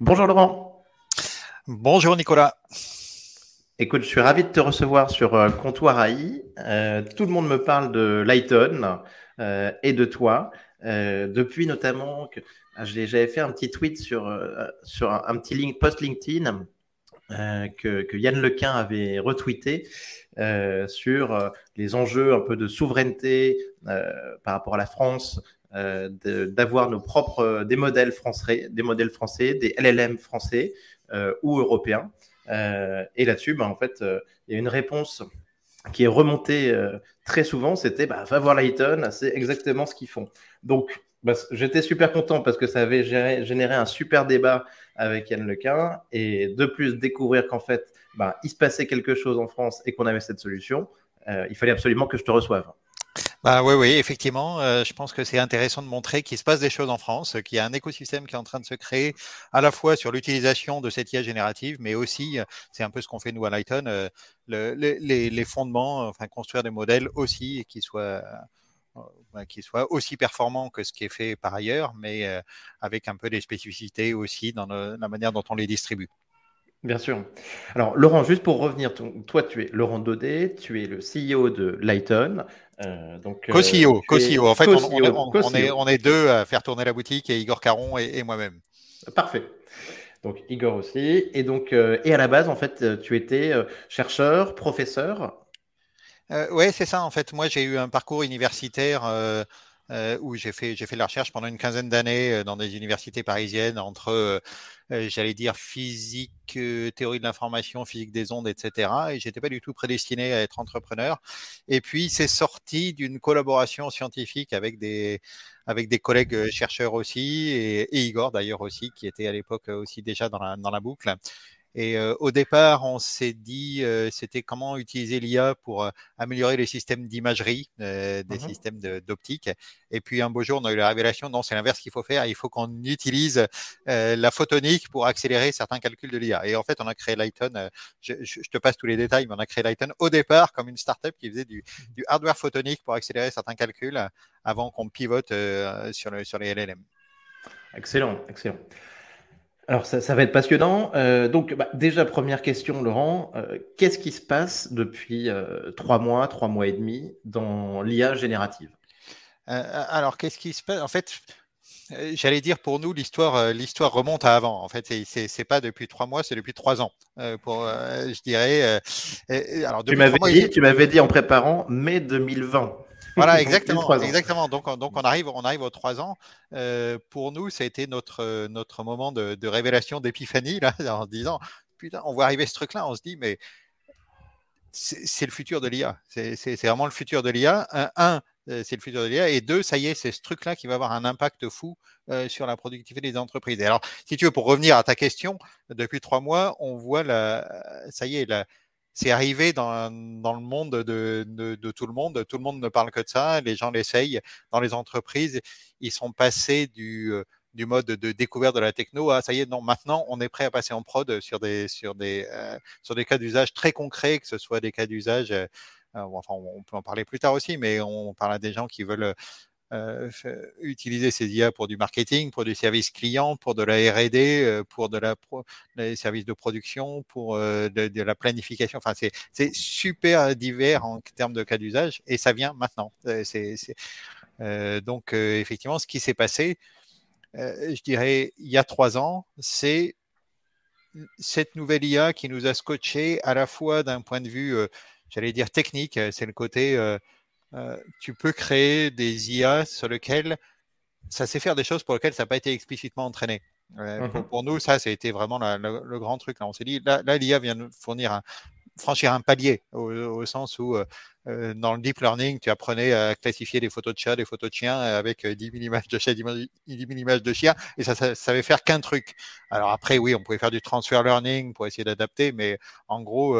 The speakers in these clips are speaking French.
Bonjour Laurent. Bonjour Nicolas. Écoute, je suis ravi de te recevoir sur euh, Comptoir AI. Euh, tout le monde me parle de Lighton euh, et de toi. depuis notamment que ah, j'avais fait un petit tweet sur, sur un, petit link, post LinkedIn que, que, Yann Lequin avait retweeté sur les enjeux un peu de souveraineté par rapport à la France, d'avoir nos propres des modèles français, des modèles français, des LLM français ou européens. Euh, et là-dessus, bah, en fait, euh, il y a une réponse qui est remontée euh, très souvent, c'était bah, va voir Lighton, c'est exactement ce qu'ils font. Donc, bah, j'étais super content parce que ça avait généré, un super débat avec Yann Lequin et de plus découvrir qu'en fait, bah, il se passait quelque chose en France et qu'on avait cette solution, il fallait absolument que je te reçoive. Bah oui, oui, effectivement, euh, je pense que c'est intéressant de montrer qu'il se passe des choses en France, qu'il y a un écosystème qui est en train de se créer, à la fois sur l'utilisation de cette IA générative, mais aussi, euh, c'est un peu ce qu'on fait nous à Lighton, euh, les, fondements, enfin construire des modèles aussi qui soient qui soient aussi performants que ce qui est fait par ailleurs, mais avec un peu des spécificités aussi dans la manière dont on les distribue. Bien sûr. Alors, Laurent, juste pour revenir, toi, tu es Laurent Daudet, tu es le CEO de Lighton. Euh, donc, co-CEO, co-CEO. En fait, on, est, deux à faire tourner la boutique, et Igor Caron et, moi-même. Parfait. Donc, Igor aussi. Et donc, euh, et à la base, en fait, tu étais euh, chercheur, professeur? oui, c'est ça. En fait, moi, j'ai eu un parcours universitaire euh, où j'ai fait, j'ai fait de la recherche pendant une quinzaine d'années euh, dans des universités parisiennes entre, euh, j'allais dire, physique, théorie de l'information, physique des ondes, etc. Et j'étais pas du tout prédestiné à être entrepreneur. Et puis, c'est sorti d'une collaboration scientifique avec des, avec des collègues chercheurs aussi, et, et Igor d'ailleurs aussi, qui était à l'époque aussi déjà dans la, dans la boucle. Et euh, au départ, on s'est dit, euh, c'était comment utiliser l'IA pour euh, améliorer les systèmes d'imagerie, des mmh systèmes d'optique. Et puis un beau jour, on a eu la révélation, non, c'est l'inverse qu'il faut faire. Il faut qu'on utilise la photonique pour accélérer certains calculs de l'IA. Et en fait, on a créé Lighton. Je, je, te passe tous les détails, mais on a créé Lighton au départ comme une startup qui faisait du, du hardware photonique pour accélérer certains calculs avant qu'on pivote sur, le, sur les LLM. Excellent, excellent. Alors, ça, va être passionnant. Euh, donc, bah, déjà, première question, Laurent. Euh, qu'est-ce qui se passe depuis euh, trois mois, trois mois et demi dans l'IA générative? Alors, qu'est-ce qui se passe? En fait, j'allais dire pour nous, l'histoire, l'histoire remonte à avant. En fait, c'est, c'est pas depuis trois mois, c'est depuis trois ans. pour, je dirais. alors, tu m'avais dit, tu m'avais dit en préparant mai 2020. Voilà, exactement, exactement. Donc, donc on arrive, on arrive aux trois ans. Euh, pour nous, ça a été notre notre moment de, révélation d'épiphanie là, en disant putain, on voit arriver ce truc-là, on se dit mais c'est le futur de l'IA. C'est vraiment le futur de l'IA. Un, euh, c'est le futur de l'IA. Et deux, ça y est, c'est ce truc-là qui va avoir un impact fou euh, sur la productivité des entreprises. Et alors, si tu veux, pour revenir à ta question, depuis trois mois, on voit la, ça y est, la, c'est arrivé dans, dans, le monde de, de, de, tout le monde. Tout le monde ne parle que de ça. Les gens l'essayent. Dans les entreprises, ils sont passés du, euh, du mode de découverte de la techno à ça y est, non, maintenant on est prêt à passer en prod sur des, sur des, euh, sur des cas d'usage très concrets, que ce soit des cas d'usage. Euh, enfin, on peut en parler plus tard aussi, mais on parle à des gens qui veulent euh, utiliser ces IA pour du marketing, pour du service client, pour de la R&D, euh, pour de la pro, les services de production, pour euh, de, la planification. Enfin, c'est super divers en termes de cas d'usage et ça vient maintenant. C'est donc effectivement ce qui s'est passé, je dirais il y a trois ans, c'est cette nouvelle IA qui nous a scotché à la fois d'un point de vue, j'allais dire technique, c'est le côté euh, tu peux créer des IA sur lesquelles ça sait faire des choses pour lesquelles ça n'a pas été explicitement entraîné. Euh, mmh pour, nous, ça, ça a été vraiment le grand truc. Là, on s'est dit, là, l'IA vient de fournir un, franchir un palier au, sens où euh, dans le deep learning, tu apprenais à classifier des photos de chats, des photos de chiens avec 10 000 images de chats, 10 000 images de chiens, et ça, ça, savait faire qu'un truc. Alors après, oui, on pouvait faire du transfer learning pour essayer d'adapter, mais en gros,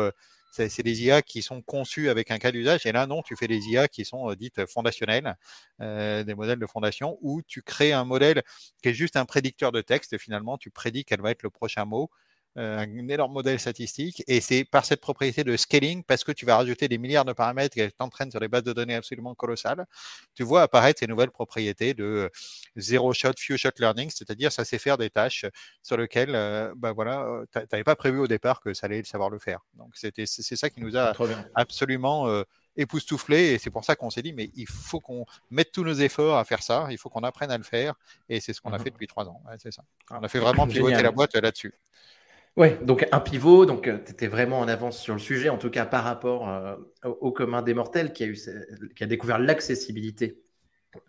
c'est des IA qui sont conçus avec un cas d'usage. Et là, non, tu fais des IA qui sont euh, dites fondationnelles, euh, des modèles de fondation, où tu crées un modèle qui est juste un prédicteur de texte. Finalement, tu prédis quel va être le prochain mot. Euh, un énorme modèle statistique. Et c'est par cette propriété de scaling, parce que tu vas rajouter des milliards de paramètres et t'entraînes sur des bases de données absolument colossales, tu vois apparaître ces nouvelles propriétés de zero shot, few shot learning, c'est-à-dire ça sait faire des tâches sur lesquelles euh, bah voilà, euh, tu n'avais pas prévu au départ que ça allait savoir le faire. Donc c'est ça qui nous a absolument époustouflé et c'est pour ça qu'on s'est dit mais il faut qu'on mette tous nos efforts à faire ça, il faut qu'on apprenne à le faire et c'est ce qu'on a mmh fait depuis trois ans. c'est ça. On a fait vraiment pivoter la boîte là-dessus. Oui, donc un pivot, donc euh, tu étais vraiment en avance sur le sujet, en tout cas par rapport euh, au, commun des mortels qui a, eu, qui a découvert l'accessibilité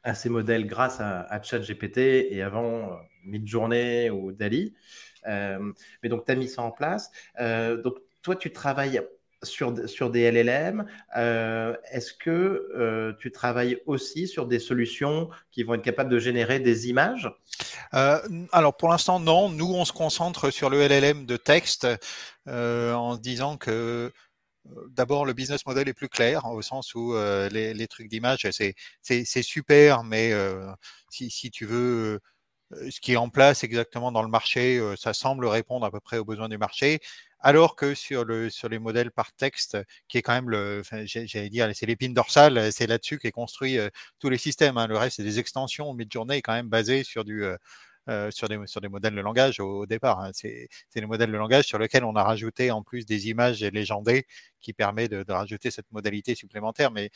à ces modèles grâce à, ChatGPT et avant euh, Midjourney ou Dali. mais donc tu as mis ça en place. donc toi, tu travailles sur, des LLM. Euh, est-ce que euh, tu travailles aussi sur des solutions qui vont être capables de générer des images? Euh, Alors pour l'instant, non. Nous, on se concentre sur le LLM de texte en disant que d'abord, le business model est plus clair au sens où les, trucs d'image, c'est super, mais si, tu veux ce qui est en place exactement dans le marché, ça semble répondre à peu près aux besoins du marché alors que sur, le, sur les modèles par texte, qui est quand même le, j'allais dire, c'est l'épine dorsale, c'est là-dessus qu'est construit euh, tous les systèmes. Hein. Le reste, c'est des extensions. Midjourney est quand même basé sur du, euh, euh, sur, des, sur des modèles de langage au, départ. Hein. C'est des modèles de langage sur lesquels on a rajouté en plus des images légendées qui permet de, de rajouter cette modalité supplémentaire. Mais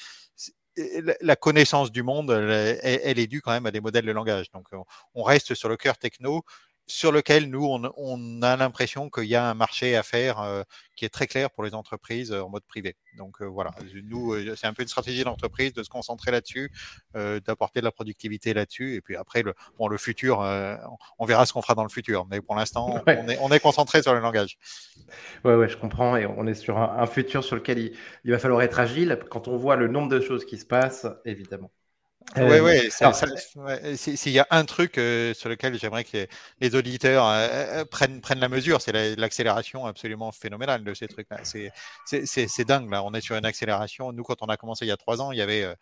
la connaissance du monde, elle, est due quand même à des modèles de langage. Donc, on reste sur le cœur techno sur lequel nous, on, a l'impression qu'il y a un marché à faire euh, qui est très clair pour les entreprises euh, en mode privé. Donc euh, voilà, nous, c'est un peu une stratégie d'entreprise de se concentrer là-dessus, d'apporter de la productivité là-dessus. Et puis après, le, bon, le futur, on verra ce qu'on fera dans le futur. Mais pour l'instant, on, est, concentré sur le langage. Ouais, ouais, je comprends. Et on est sur un, futur sur lequel il va falloir être agile quand on voit le nombre de choses qui se passent, évidemment. Oui, oui. S'il y a un truc euh, sur lequel j'aimerais que les, auditeurs euh, euh, prennent, prennent la mesure, c'est l'accélération absolument phénoménale de ces trucs-là. C'est dingue, là. On est sur une accélération. Nous, quand on a commencé il y a trois ans, il y avait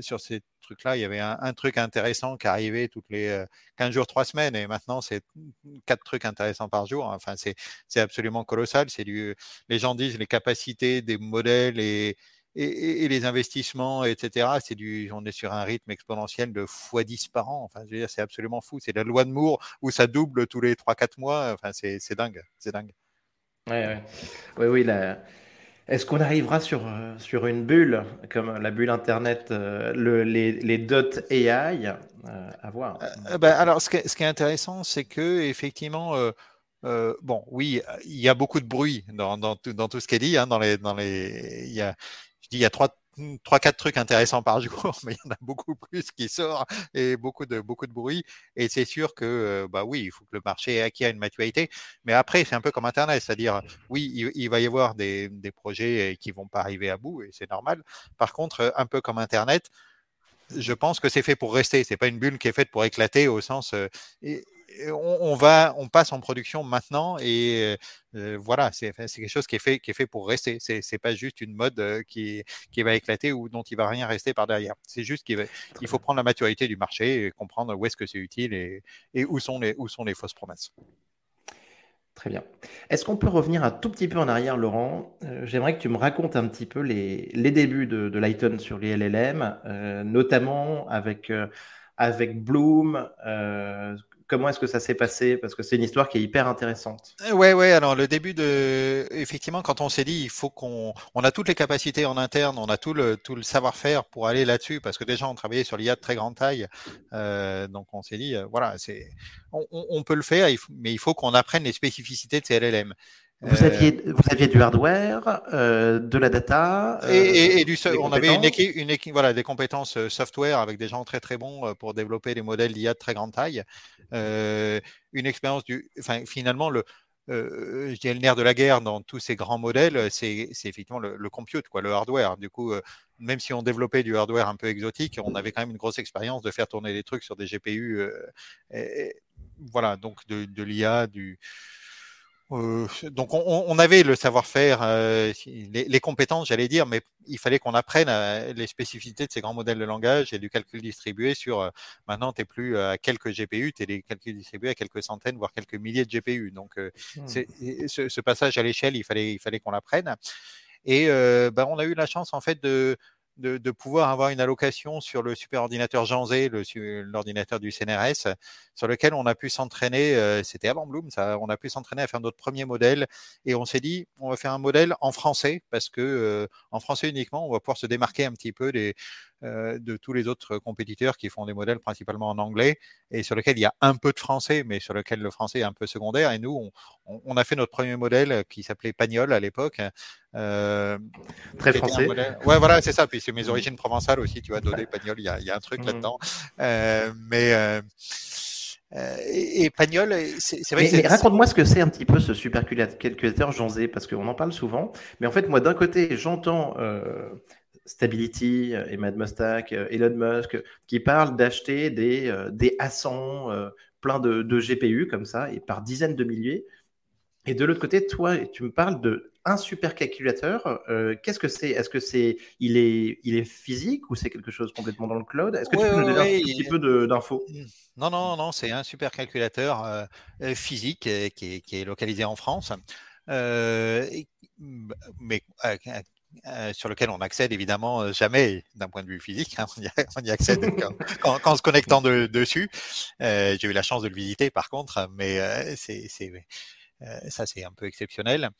sur ces trucs-là, il y avait un, truc intéressant qui arrivait toutes les 15 jours, trois semaines, et maintenant c'est quatre trucs intéressants par jour. Enfin, c'est absolument colossal. C'est les gens disent les capacités des modèles et et, les investissements, etc. C'est du, on est sur un rythme exponentiel de x 10 par an. Enfin, je veux dire, c'est absolument fou. C'est la loi de Moore où ça double tous les 3-4 mois. Enfin, c'est dingue. C'est dingue. Ouais, Oui, oui. Est-ce qu'on arrivera sur, euh, sur une bulle, comme la bulle Internet, euh, le, les, les dot AI euh, à voir? Ben, Alors, ce qui, est, ce qui, est intéressant, c'est que effectivement, bon, oui, il y a beaucoup de bruit dans, dans, tout, dans tout ce qu'elle dit. Hein, dans les, dans les, il y a, je dis, il y a trois, trois, quatre trucs intéressants par jour, mais il y en a beaucoup plus qui sortent et beaucoup de, beaucoup de bruit. Et c'est sûr que, euh, bah oui, il faut que le marché acquiert une maturité. Mais après, c'est un peu comme Internet, c'est-à-dire, oui, il, va y avoir des, des projets qui vont pas arriver à bout et c'est normal. Par contre, un peu comme Internet, je pense que c'est fait pour rester. C'est pas une bulle qui est faite pour éclater au sens. Euh, on, va, on passe en production maintenant et voilà, c'est quelque chose qui est fait, qui est fait pour rester. C'est pas juste une mode qui, qui va éclater ou dont il va rien rester par derrière. C'est juste qu'il il faut prendre la maturité du marché et comprendre où est-ce que c'est utile et, et, où, sont les, où sont les fausses promesses. Très bien. Est-ce qu'on peut revenir un tout petit peu en arrière, Laurent? J'aimerais que tu me racontes un petit peu les, les débuts de, de Lighton sur les LLM, notamment avec, avec Bloom, comment est-ce que ça s'est passé? Parce que c'est une histoire qui est hyper intéressante. Ouais, ouais. Alors le début de, effectivement, quand on s'est dit, il faut qu'on, on a toutes les capacités en interne, on a tout le tout le savoir-faire pour aller là-dessus, parce que déjà on travaillait sur l'IA de très grande taille, euh, donc on s'est dit, euh, voilà, c'est, on, on, peut le faire, mais il faut qu'on apprenne les spécificités de ces LLM. Vous aviez, vous aviez du hardware, euh, de la data. Euh, et, et, du, on avait une équipe, une équipe, voilà, des compétences euh, software avec des gens très très bons euh, pour développer des modèles d'IA de très grande taille. Euh, une expérience du, enfin, finalement, le, euh, je dirais le nerf de la guerre dans tous ces grands modèles, c'est effectivement le, le, compute, quoi, le hardware. Du coup, même si on développait du hardware un peu exotique, on avait quand même une grosse expérience de faire tourner des trucs sur des GPU. Et, voilà, donc de, de l'IA, du euh, donc on, avait le savoir-faire, euh, les, compétences, j'allais dire, mais il fallait qu'on apprenne les spécificités de ces grands modèles de langage et du calcul distribué sur. Euh, maintenant, tu n'es plus à quelques GPU, tu es des calculs distribués à quelques centaines, voire quelques milliers de GPU. Donc mmh. ce, ce, passage à l'échelle, il fallait, il fallait qu'on l'apprenne. Et ben, on a eu la chance en fait de de, pouvoir avoir une allocation sur le superordinateur Jean Zé, l'ordinateur du CNRS, sur lequel on a pu s'entraîner, euh, c'était avant Bloom, ça, on a pu s'entraîner à faire notre premier modèle et on s'est dit, on va faire un modèle en français parce que euh, en français uniquement, on va pouvoir se démarquer un petit peu des, de tous les autres compétiteurs qui font des modèles principalement en anglais et sur lesquels il y a un peu de français, mais sur lequel le français est un peu secondaire. Et nous, on, a fait notre premier modèle qui s'appelait Pagnol à l'époque. Euh, Très français. Ouais, voilà, c'est ça. Puis c'est mes origines provençales aussi, tu vois, Dodé, Pagnol, il y a, un truc mmh. là-dedans. Euh, mais. et, Pagnol, c'est vrai. Raconte-moi ce que c'est un petit peu ce supercalculateur Jean Zé, parce qu'on en parle souvent. Mais en fait, moi, d'un côté, j'entends Stability et Mad Mustak, Elon Musk, qui parlent d'acheter des, euh, des A100 plein de, GPU comme ça, et par dizaines de milliers. Et de l'autre côté, toi, tu me parles de un supercalculateur. Euh, Qu'est-ce que c'est? Est-ce que c'est il est il est physique ou c'est quelque chose complètement dans le cloud? Est-ce que tu peux nous donner un petit peu d'infos? Mmh. Non, non, non, c'est un supercalculateur euh, physique qui est, qui est, localisé en France. mais euh, sur lequel on accède évidemment euh, jamais d'un point de vue physique. Hein, on, y, accède quand, en se connectant dessus. Euh, j'ai eu la chance de le visiter par contre, mais c'est, ça c'est un peu exceptionnel.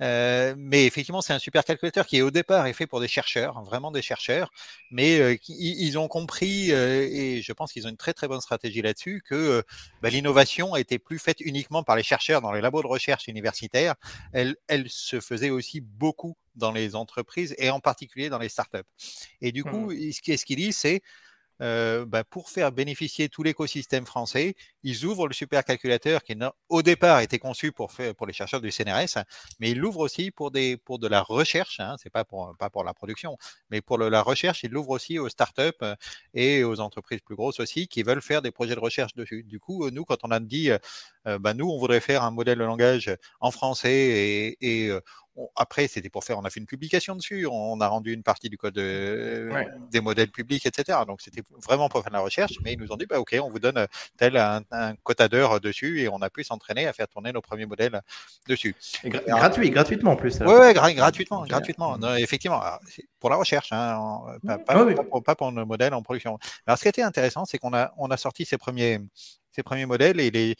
Euh, mais effectivement, c'est un super calculateur qui est au départ est fait pour des chercheurs, vraiment des chercheurs, mais euh, ils ont compris euh, et je pense qu'ils ont une très très bonne stratégie là-dessus que bah, l'innovation a été plus faite uniquement par les chercheurs dans les labos de recherche universitaires. Elle, elle se faisait aussi beaucoup dans les entreprises et en particulier dans les startups. Et du coup, mmh. ce qu'il dit, c'est euh, bah, pour faire bénéficier tout l'écosystème français, ils ouvrent le supercalculateur qui au départ était conçu pour, faire, pour les chercheurs du CNRS, mais ils l'ouvrent aussi pour, des, pour de la recherche, hein, c'est pas pour, pas pour la production, mais pour la recherche, ils l'ouvrent aussi aux startups euh, et aux entreprises plus grosses aussi qui veulent faire des projets de recherche dessus. Du coup, nous, quand on a dit, euh, bah, nous, on voudrait faire un modèle de langage en français et, et après, c'était pour faire, on a fait une publication dessus, on a rendu une partie du code euh, des modèles publics, etc. Donc, c'était vraiment pour faire de la recherche, mais ils nous ont dit, bah, OK, on vous donne euh, tel un, un quota d'heures dessus et on a pu s'entraîner à faire tourner nos premiers modèles dessus. gratuit, gratuitement en plus. Oui, ouais, gratuitement, gratuitement. effectivement, pour la recherche, hein, pas, pas, pour, nos modèles en production. Alors, ce qui était intéressant, c'est qu'on a, on a sorti ces premiers, ces premiers modèles et les,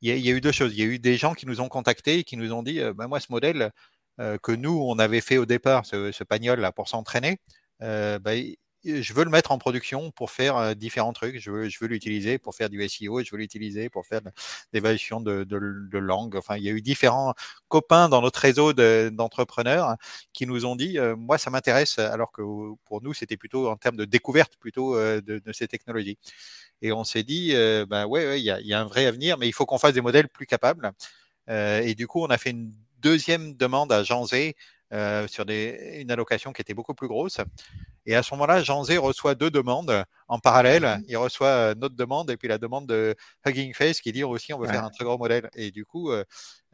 il y, a, eu deux choses. Il y a eu des gens qui nous ont contactés et qui nous ont dit, euh, bah, moi, ce modèle, euh, que nous, on avait fait au départ, ce, ce pagnol là pour s'entraîner, euh, bah, je veux le mettre en production pour faire euh, différents trucs. Je veux, je veux l'utiliser pour faire du SEO, je veux l'utiliser pour faire l'évaluation de, de, de, langue. Enfin, il y a eu différents copains dans notre réseau d'entrepreneurs qui nous ont dit, moi, ça m'intéresse, alors que pour nous, c'était plutôt en termes de découverte plutôt de, de, ces technologies. Et on s'est dit, ben ouais, ouais, il y, a, y, a, un vrai avenir, mais il faut qu'on fasse des modèles plus capables. et du coup, on a fait une deuxième demande à Jean Zé euh, sur des, une allocation qui était beaucoup plus grosse. Et à ce moment-là, Jean Zé reçoit deux demandes en parallèle. Mmh Il reçoit euh, notre demande et puis la demande de Hugging Face qui dit aussi on veut faire un très gros modèle. Et du coup, euh,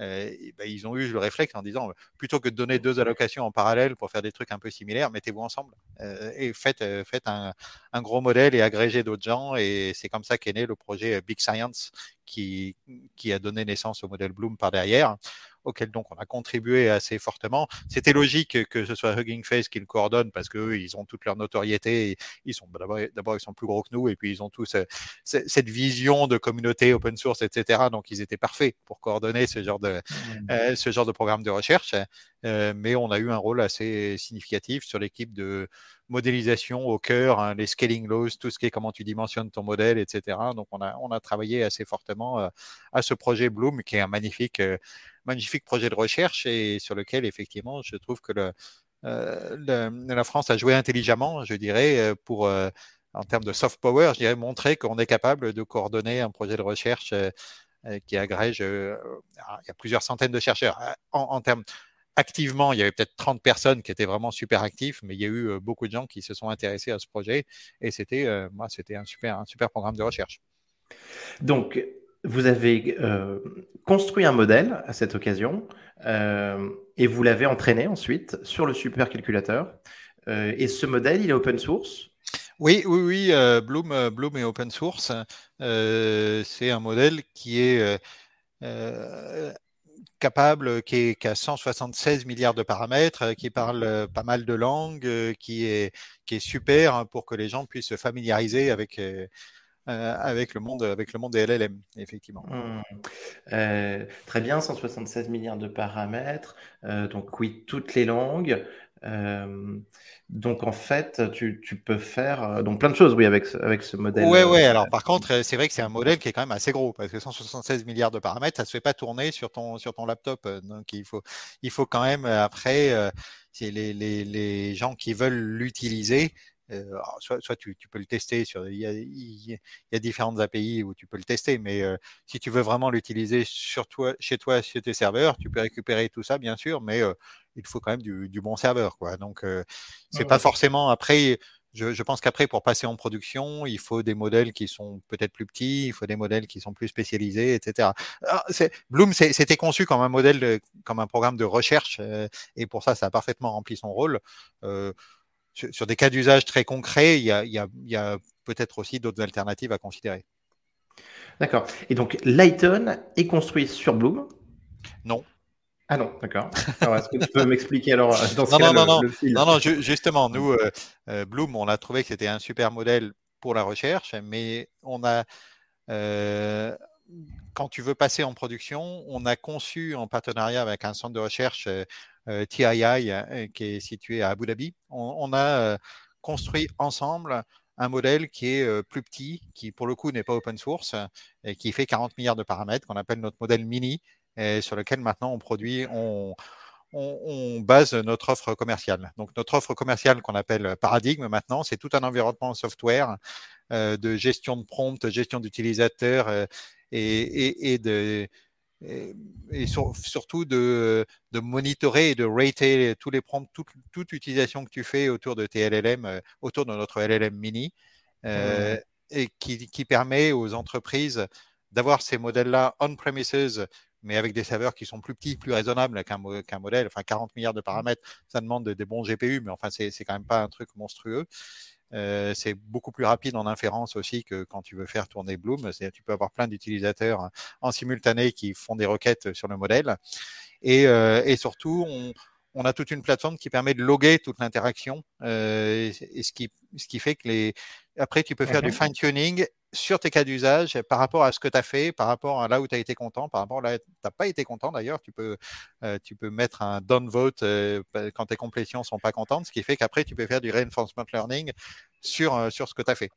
euh bah, ils ont eu le réflexe en disant plutôt que de donner deux allocations en parallèle pour faire des trucs un peu similaires, mettez-vous ensemble euh, et faites, faites un, un, gros modèle et agrégez d'autres gens. Et c'est comme ça qu'est né le projet Big Science qui, qui a donné naissance au modèle Bloom par derrière auquel donc on a contribué assez fortement. C'était logique que ce soit Hugging Face qui le coordonne parce qu'eux, ils ont toute leur notoriété. ils sont d'abord, ils sont plus gros que nous et puis ils ont tous euh, cette vision de communauté open source, etc. Donc ils étaient parfaits pour coordonner ce genre de, mmh. euh, ce genre de programme de recherche. Euh, mais on a eu un rôle assez significatif sur l'équipe de modélisation au cœur, hein, les scaling laws, tout ce qui est comment tu dimensionnes ton modèle, etc. Donc on a, on a travaillé assez fortement à ce projet Bloom, qui est un magnifique magnifique projet de recherche et sur lequel, effectivement, je trouve que euh, la France a joué intelligemment, je dirais, euh, pour, euh, en termes de soft power, je dirais, montrer qu'on est capable de coordonner un projet de recherche qui agrège, il y a plusieurs centaines de chercheurs. En, termes activement, il y avait peut-être 30 personnes qui étaient vraiment super actifs, mais il y a eu beaucoup de gens qui se sont intéressés à ce projet et c'était, moi, c'était un super, un super programme de recherche. Donc, vous avez construit un modèle à cette occasion et vous l'avez entraîné ensuite sur le supercalculateur. et ce modèle, il est open source? Oui, oui, oui, Bloom, Bloom est open source. c'est un modèle qui est capable, qui, est, a 176 milliards de paramètres, euh, qui parle euh, pas mal de langues, euh, qui est, qui est super hein, pour que les gens puissent se familiariser avec, avec, le, monde, avec le monde des LLM, effectivement. Mmh. très bien, 176 milliards de paramètres, donc oui, toutes les langues. Donc en fait, tu, peux faire euh, donc plein de choses, oui, avec, avec ce modèle. Oui, oui. Euh, alors par contre, euh, c'est vrai que c'est un modèle qui est quand même assez gros parce que 176 milliards de paramètres, ça ne se fait pas tourner sur ton sur ton laptop. Donc il faut il faut quand même après, les, les, les gens qui veulent l'utiliser. Soit, soit tu, tu, peux le tester sur il y, a, il y, a, différentes API où tu peux le tester, mais si tu veux vraiment l'utiliser sur toi, chez toi, chez tes serveurs, tu peux récupérer tout ça bien sûr, mais il faut quand même du, bon serveur. Quoi. Donc, euh, c'est pas forcément après. Je, pense qu'après, pour passer en production, il faut des modèles qui sont peut-être plus petits, il faut des modèles qui sont plus spécialisés, etc. Bloom, c'était conçu comme un modèle, comme un programme de recherche, euh, et pour ça, ça a parfaitement rempli son rôle. Euh, sur, des cas d'usage très concrets, il y a, y a peut-être aussi d'autres alternatives à considérer. D'accord. Et donc, Lighton est construit sur Bloom? Non. Ah non, d'accord. Est-ce que tu peux m'expliquer alors euh, dans ce non, non, non, non, non, justement, nous, euh, euh, Bloom, on a trouvé que c'était un super modèle pour la recherche, mais on a, quand tu veux passer en production, on a conçu en partenariat avec un centre de recherche TII qui est situé à Abu Dhabi, on, a construit ensemble un modèle qui est plus petit, qui pour le coup n'est pas open source, et qui fait 40 milliards de paramètres, qu'on appelle notre modèle mini, sur lequel maintenant on produit, on, base notre offre commerciale. Donc notre offre commerciale qu'on appelle Paradigme maintenant, c'est tout un environnement software euh, de gestion de prompt, gestion d'utilisateurs euh, et, et, de et, surtout de, de, monitorer et de rater tous les prompts, toute, toute, utilisation que tu fais autour de tes LLM, euh, autour de notre LLM mini, euh, et qui, qui, permet aux entreprises d'avoir ces modèles-là on-premises mais avec des serveurs qui sont plus petits, plus raisonnables qu'un modèle. Enfin, 40 milliards de paramètres, ça demande des bons GPU, mais enfin, c'est quand même pas un truc monstrueux. Euh, c'est beaucoup plus rapide en inférence aussi que quand tu veux faire tourner Bloom. Tu peux avoir plein d'utilisateurs en simultané qui font des requêtes sur le modèle. Et, euh, et surtout, on, on, a toute une plateforme qui permet de loguer toute l'interaction, euh, et, ce, qui, ce qui fait que les, après, tu peux faire du fine-tuning sur tes cas d'usage par rapport à ce que tu as fait, par rapport à là où tu as été content, par rapport à là où tu n'as pas été content d'ailleurs. Tu peux, euh, tu peux mettre un downvote euh, quand tes complétions ne sont pas contentes, ce qui fait qu'après, tu peux faire du reinforcement learning sur, euh, sur ce que tu as fait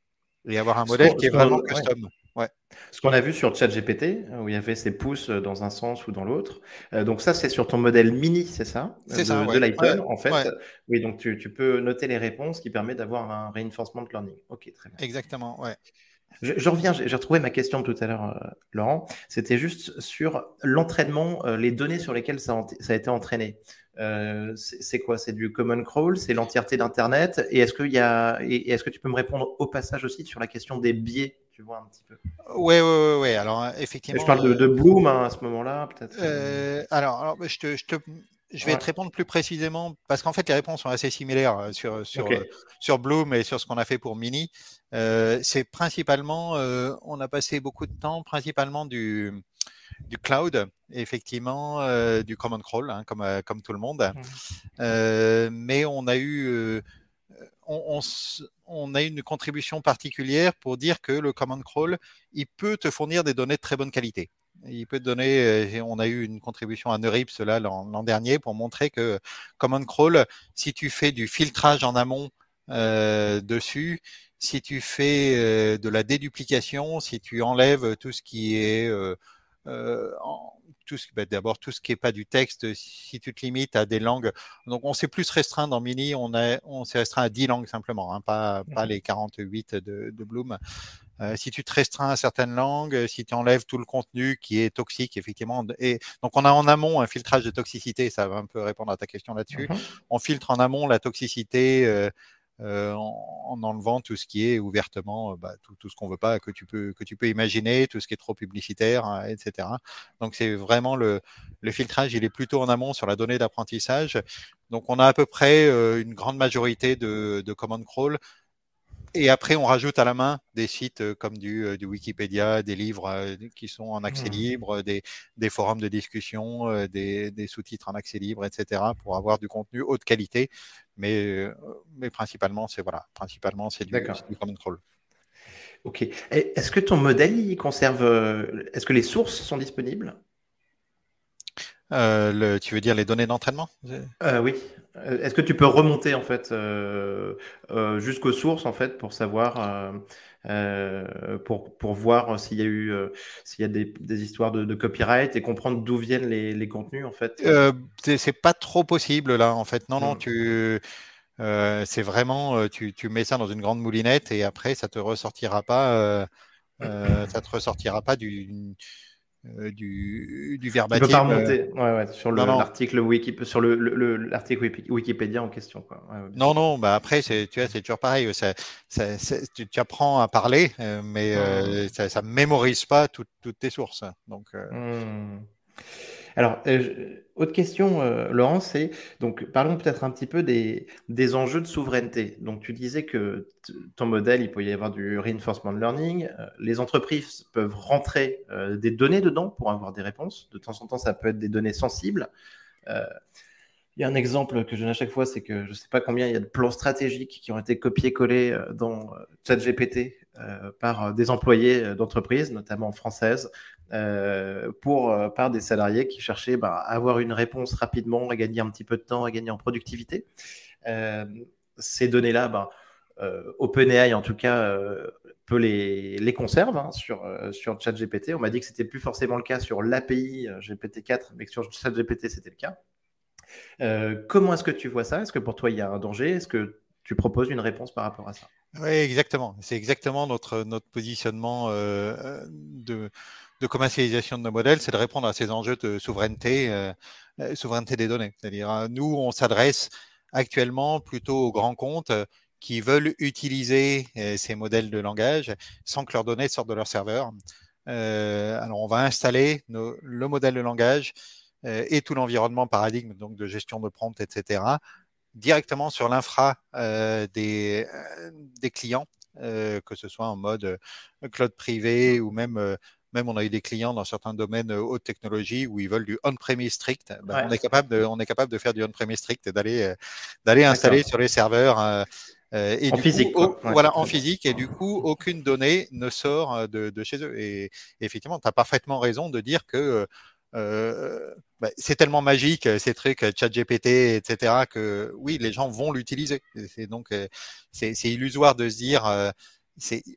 et avoir un modèle qui est vraiment custom. Ouais. Ce qu'on a vu sur ChatGPT, où il y avait ces pouces dans un sens ou dans l'autre. donc ça, c'est sur ton modèle mini, c'est ça? C'est ça, de l'iPhone, en fait. Oui, donc tu, tu, peux noter les réponses, qui permet d'avoir un reinforcement learning. Ok, très bien. Exactement, ouais. Je, reviens, j'ai retrouvé ma question tout à l'heure, euh, Laurent. C'était juste sur l'entraînement, euh, les données sur lesquelles ça, a été entraîné. Euh, c'est quoi? C'est du common crawl? C'est l'entièreté d'Internet? Et est-ce qu'il y a et est-ce que tu peux me répondre au passage aussi sur la question des biais Tu vois un petit peu? Oui, oui, oui. Alors effectivement. Je parle de, Bloom hein, à ce moment-là, peut-être. alors, alors je, te, je, te, je vais te répondre plus précisément parce qu'en fait les réponses sont assez similaires euh, sur sur euh, sur Bloom et sur ce qu'on a fait pour Mini. Euh, c'est principalement, euh, on a passé beaucoup de temps principalement du du cloud, effectivement, du command crawl, hein, comme comme tout le monde. Mmh. mais on a eu on, on, on, a une contribution particulière pour dire que le command crawl, il peut te fournir des données de très bonne qualité il peut donner, euh, on a eu une contribution à Neurips l'an dernier pour montrer que Command Crawl, si tu fais du filtrage en amont euh, dessus, si tu fais euh, de la déduplication, si tu enlèves tout ce qui est euh tout ce, bah, d'abord tout ce qui est pas du texte, si tu te limites à des langues, donc on s'est plus restreint dans Mini, on, a, on s'est restreint à 10 langues simplement, hein, pas, pas mmh les 48 de, de Bloom. Euh, si tu te restreins à certaines langues, si tu enlèves tout le contenu qui est toxique, effectivement. Et donc, on a en amont un filtrage de toxicité, ça va un peu répondre à ta question là-dessus. Mmh on filtre en amont la toxicité. Euh, en, enlevant tout ce qui est ouvertement, bah, tout, tout, ce qu'on veut pas, que tu peux que tu peux imaginer, tout ce qui est trop publicitaire, hein, etc. Donc c'est vraiment le, le filtrage, il est plutôt en amont sur la donnée d'apprentissage. Donc on a à peu près une grande majorité de, de command crawl et après, on rajoute à la main des sites euh, comme du, euh, du Wikipédia, des livres euh, qui sont en accès mmh. libre, des, des, forums de discussion, des, des sous-titres en accès libre, etc., pour avoir du contenu haute qualité. Mais, mais principalement, c'est voilà, principalement c'est du, du common crawl. Ok. Est-ce que ton modèle il conserve Est-ce que les sources sont disponibles? Le, tu veux dire les données d'entraînement? Oui. Euh, est-ce que tu peux remonter en fait euh, euh, jusqu'aux sources en fait pour savoir pour, pour voir s'il y a eu s'il y a des, des histoires de, copyright et comprendre d'où viennent les, les, contenus en fait? C'est pas trop possible là en fait. Non non hmm. tu c'est vraiment tu, tu, mets ça dans une grande moulinette et après ça te ressortira pas ça te ressortira pas du euh, du, du verbatim. Tu peux pas remonter euh, ouais, ouais, sur l'article Wikip, sur l'article Wikipédia en question. Quoi. non, non, bah après, c'est, tu vois, c'est toujours pareil. Ça, ça, tu, tu, apprends à parler, euh, mais ça ne mémorise pas toutes tes sources. Donc, mmh. Alors, euh, autre question, euh, Laurent, c'est donc parlons peut-être un petit peu des, enjeux de souveraineté. Donc, tu disais que ton modèle, il peut y avoir du reinforcement learning. Euh, les entreprises peuvent rentrer des données dedans pour avoir des réponses. De temps en temps, ça peut être des données sensibles. Il y a un exemple que je donne à chaque fois, c'est que je ne sais pas combien il y a de plans stratégiques qui ont été copiés-collés dans ChatGPT par des employés d'entreprises, notamment françaises, euh, pour, euh, par des salariés qui cherchaient bah, à avoir une réponse rapidement, à gagner un petit peu de temps, à gagner en productivité. Euh, ces données-là, bah, OpenAI en tout cas peut les, les conserve hein, sur, sur ChatGPT. On m'a dit que c'était plus forcément le cas sur l'API GPT-4, mais que sur ChatGPT c'était le cas. comment est-ce que tu vois ça? Est-ce que pour toi il y a un danger? Est-ce que tu proposes une réponse par rapport à ça? Oui, exactement. C'est exactement notre, notre positionnement de, de commercialisation de nos modèles, c'est de répondre à ces enjeux de souveraineté, euh, euh, souveraineté des données. C'est-à-dire, euh, nous, on s'adresse actuellement plutôt aux grands comptes qui veulent utiliser ces modèles de langage sans que leurs données sortent de leur serveur. alors, on va installer le modèle de langage et tout l'environnement paradigme donc de gestion de prompt, etc., directement sur l'infra des, des clients, que ce soit en mode cloud privé ou même même on a eu des clients dans certains domaines euh, haute technologie où ils veulent du on-premise strict. Ben, on, est capable de, on est capable de faire du on-premise strict et d'aller euh, d'aller installer sur les serveurs. Euh, et en physique. Voilà, en physique. Et du coup, aucune donnée ne sort de, de chez eux. Et, effectivement, tu as parfaitement raison de dire que euh, bah, c'est tellement magique ces trucs ChatGPT etc que oui les gens vont l'utiliser c'est donc c'est illusoire de se dire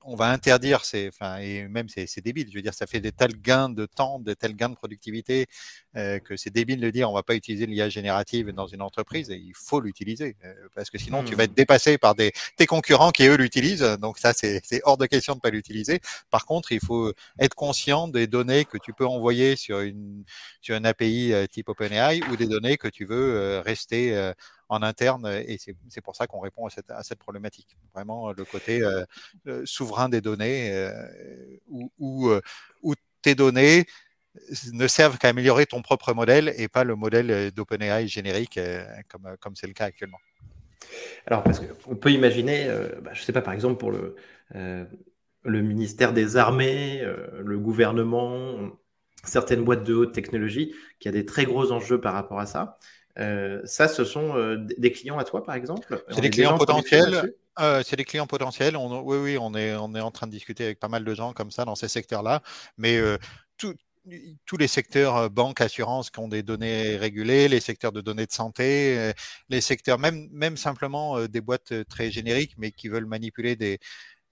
on va interdire, enfin, et même c'est débile. Je veux dire, ça fait des tels gains de temps, des tels gains de productivité euh, que c'est débile de dire on va pas utiliser l'IA générative dans une entreprise. Et il faut l'utiliser euh, parce que sinon tu vas être mmh. dépassé par des tes concurrents qui eux l'utilisent. Donc ça, c'est hors de question de pas l'utiliser. Par contre, il faut être conscient des données que tu peux envoyer sur une sur une API euh, type OpenAI ou des données que tu veux rester en interne. Et c'est pour ça qu'on répond à cette, à cette, problématique. Vraiment, le côté euh, euh, souverain des données euh, où, où, tes données ne servent qu'à améliorer ton propre modèle et pas le modèle d'OpenAI générique comme comme c'est le cas actuellement. Alors, parce qu'on peut imaginer, bah, je ne sais pas, par exemple, pour le, le ministère des Armées, le gouvernement, certaines boîtes de haute technologie, qui a des très gros enjeux par rapport à ça. Euh, ça, ce sont euh, des clients à toi, par exemple? C'est des clients potentiels. Euh, c'est des clients potentiels. On, oui, oui, on est, on est en train de discuter avec pas mal de gens comme ça dans ces secteurs-là. Mais tous les secteurs banque, assurance qui ont des données régulées, les secteurs de données de santé, les secteurs même, même simplement des boîtes très génériques, mais qui veulent manipuler des,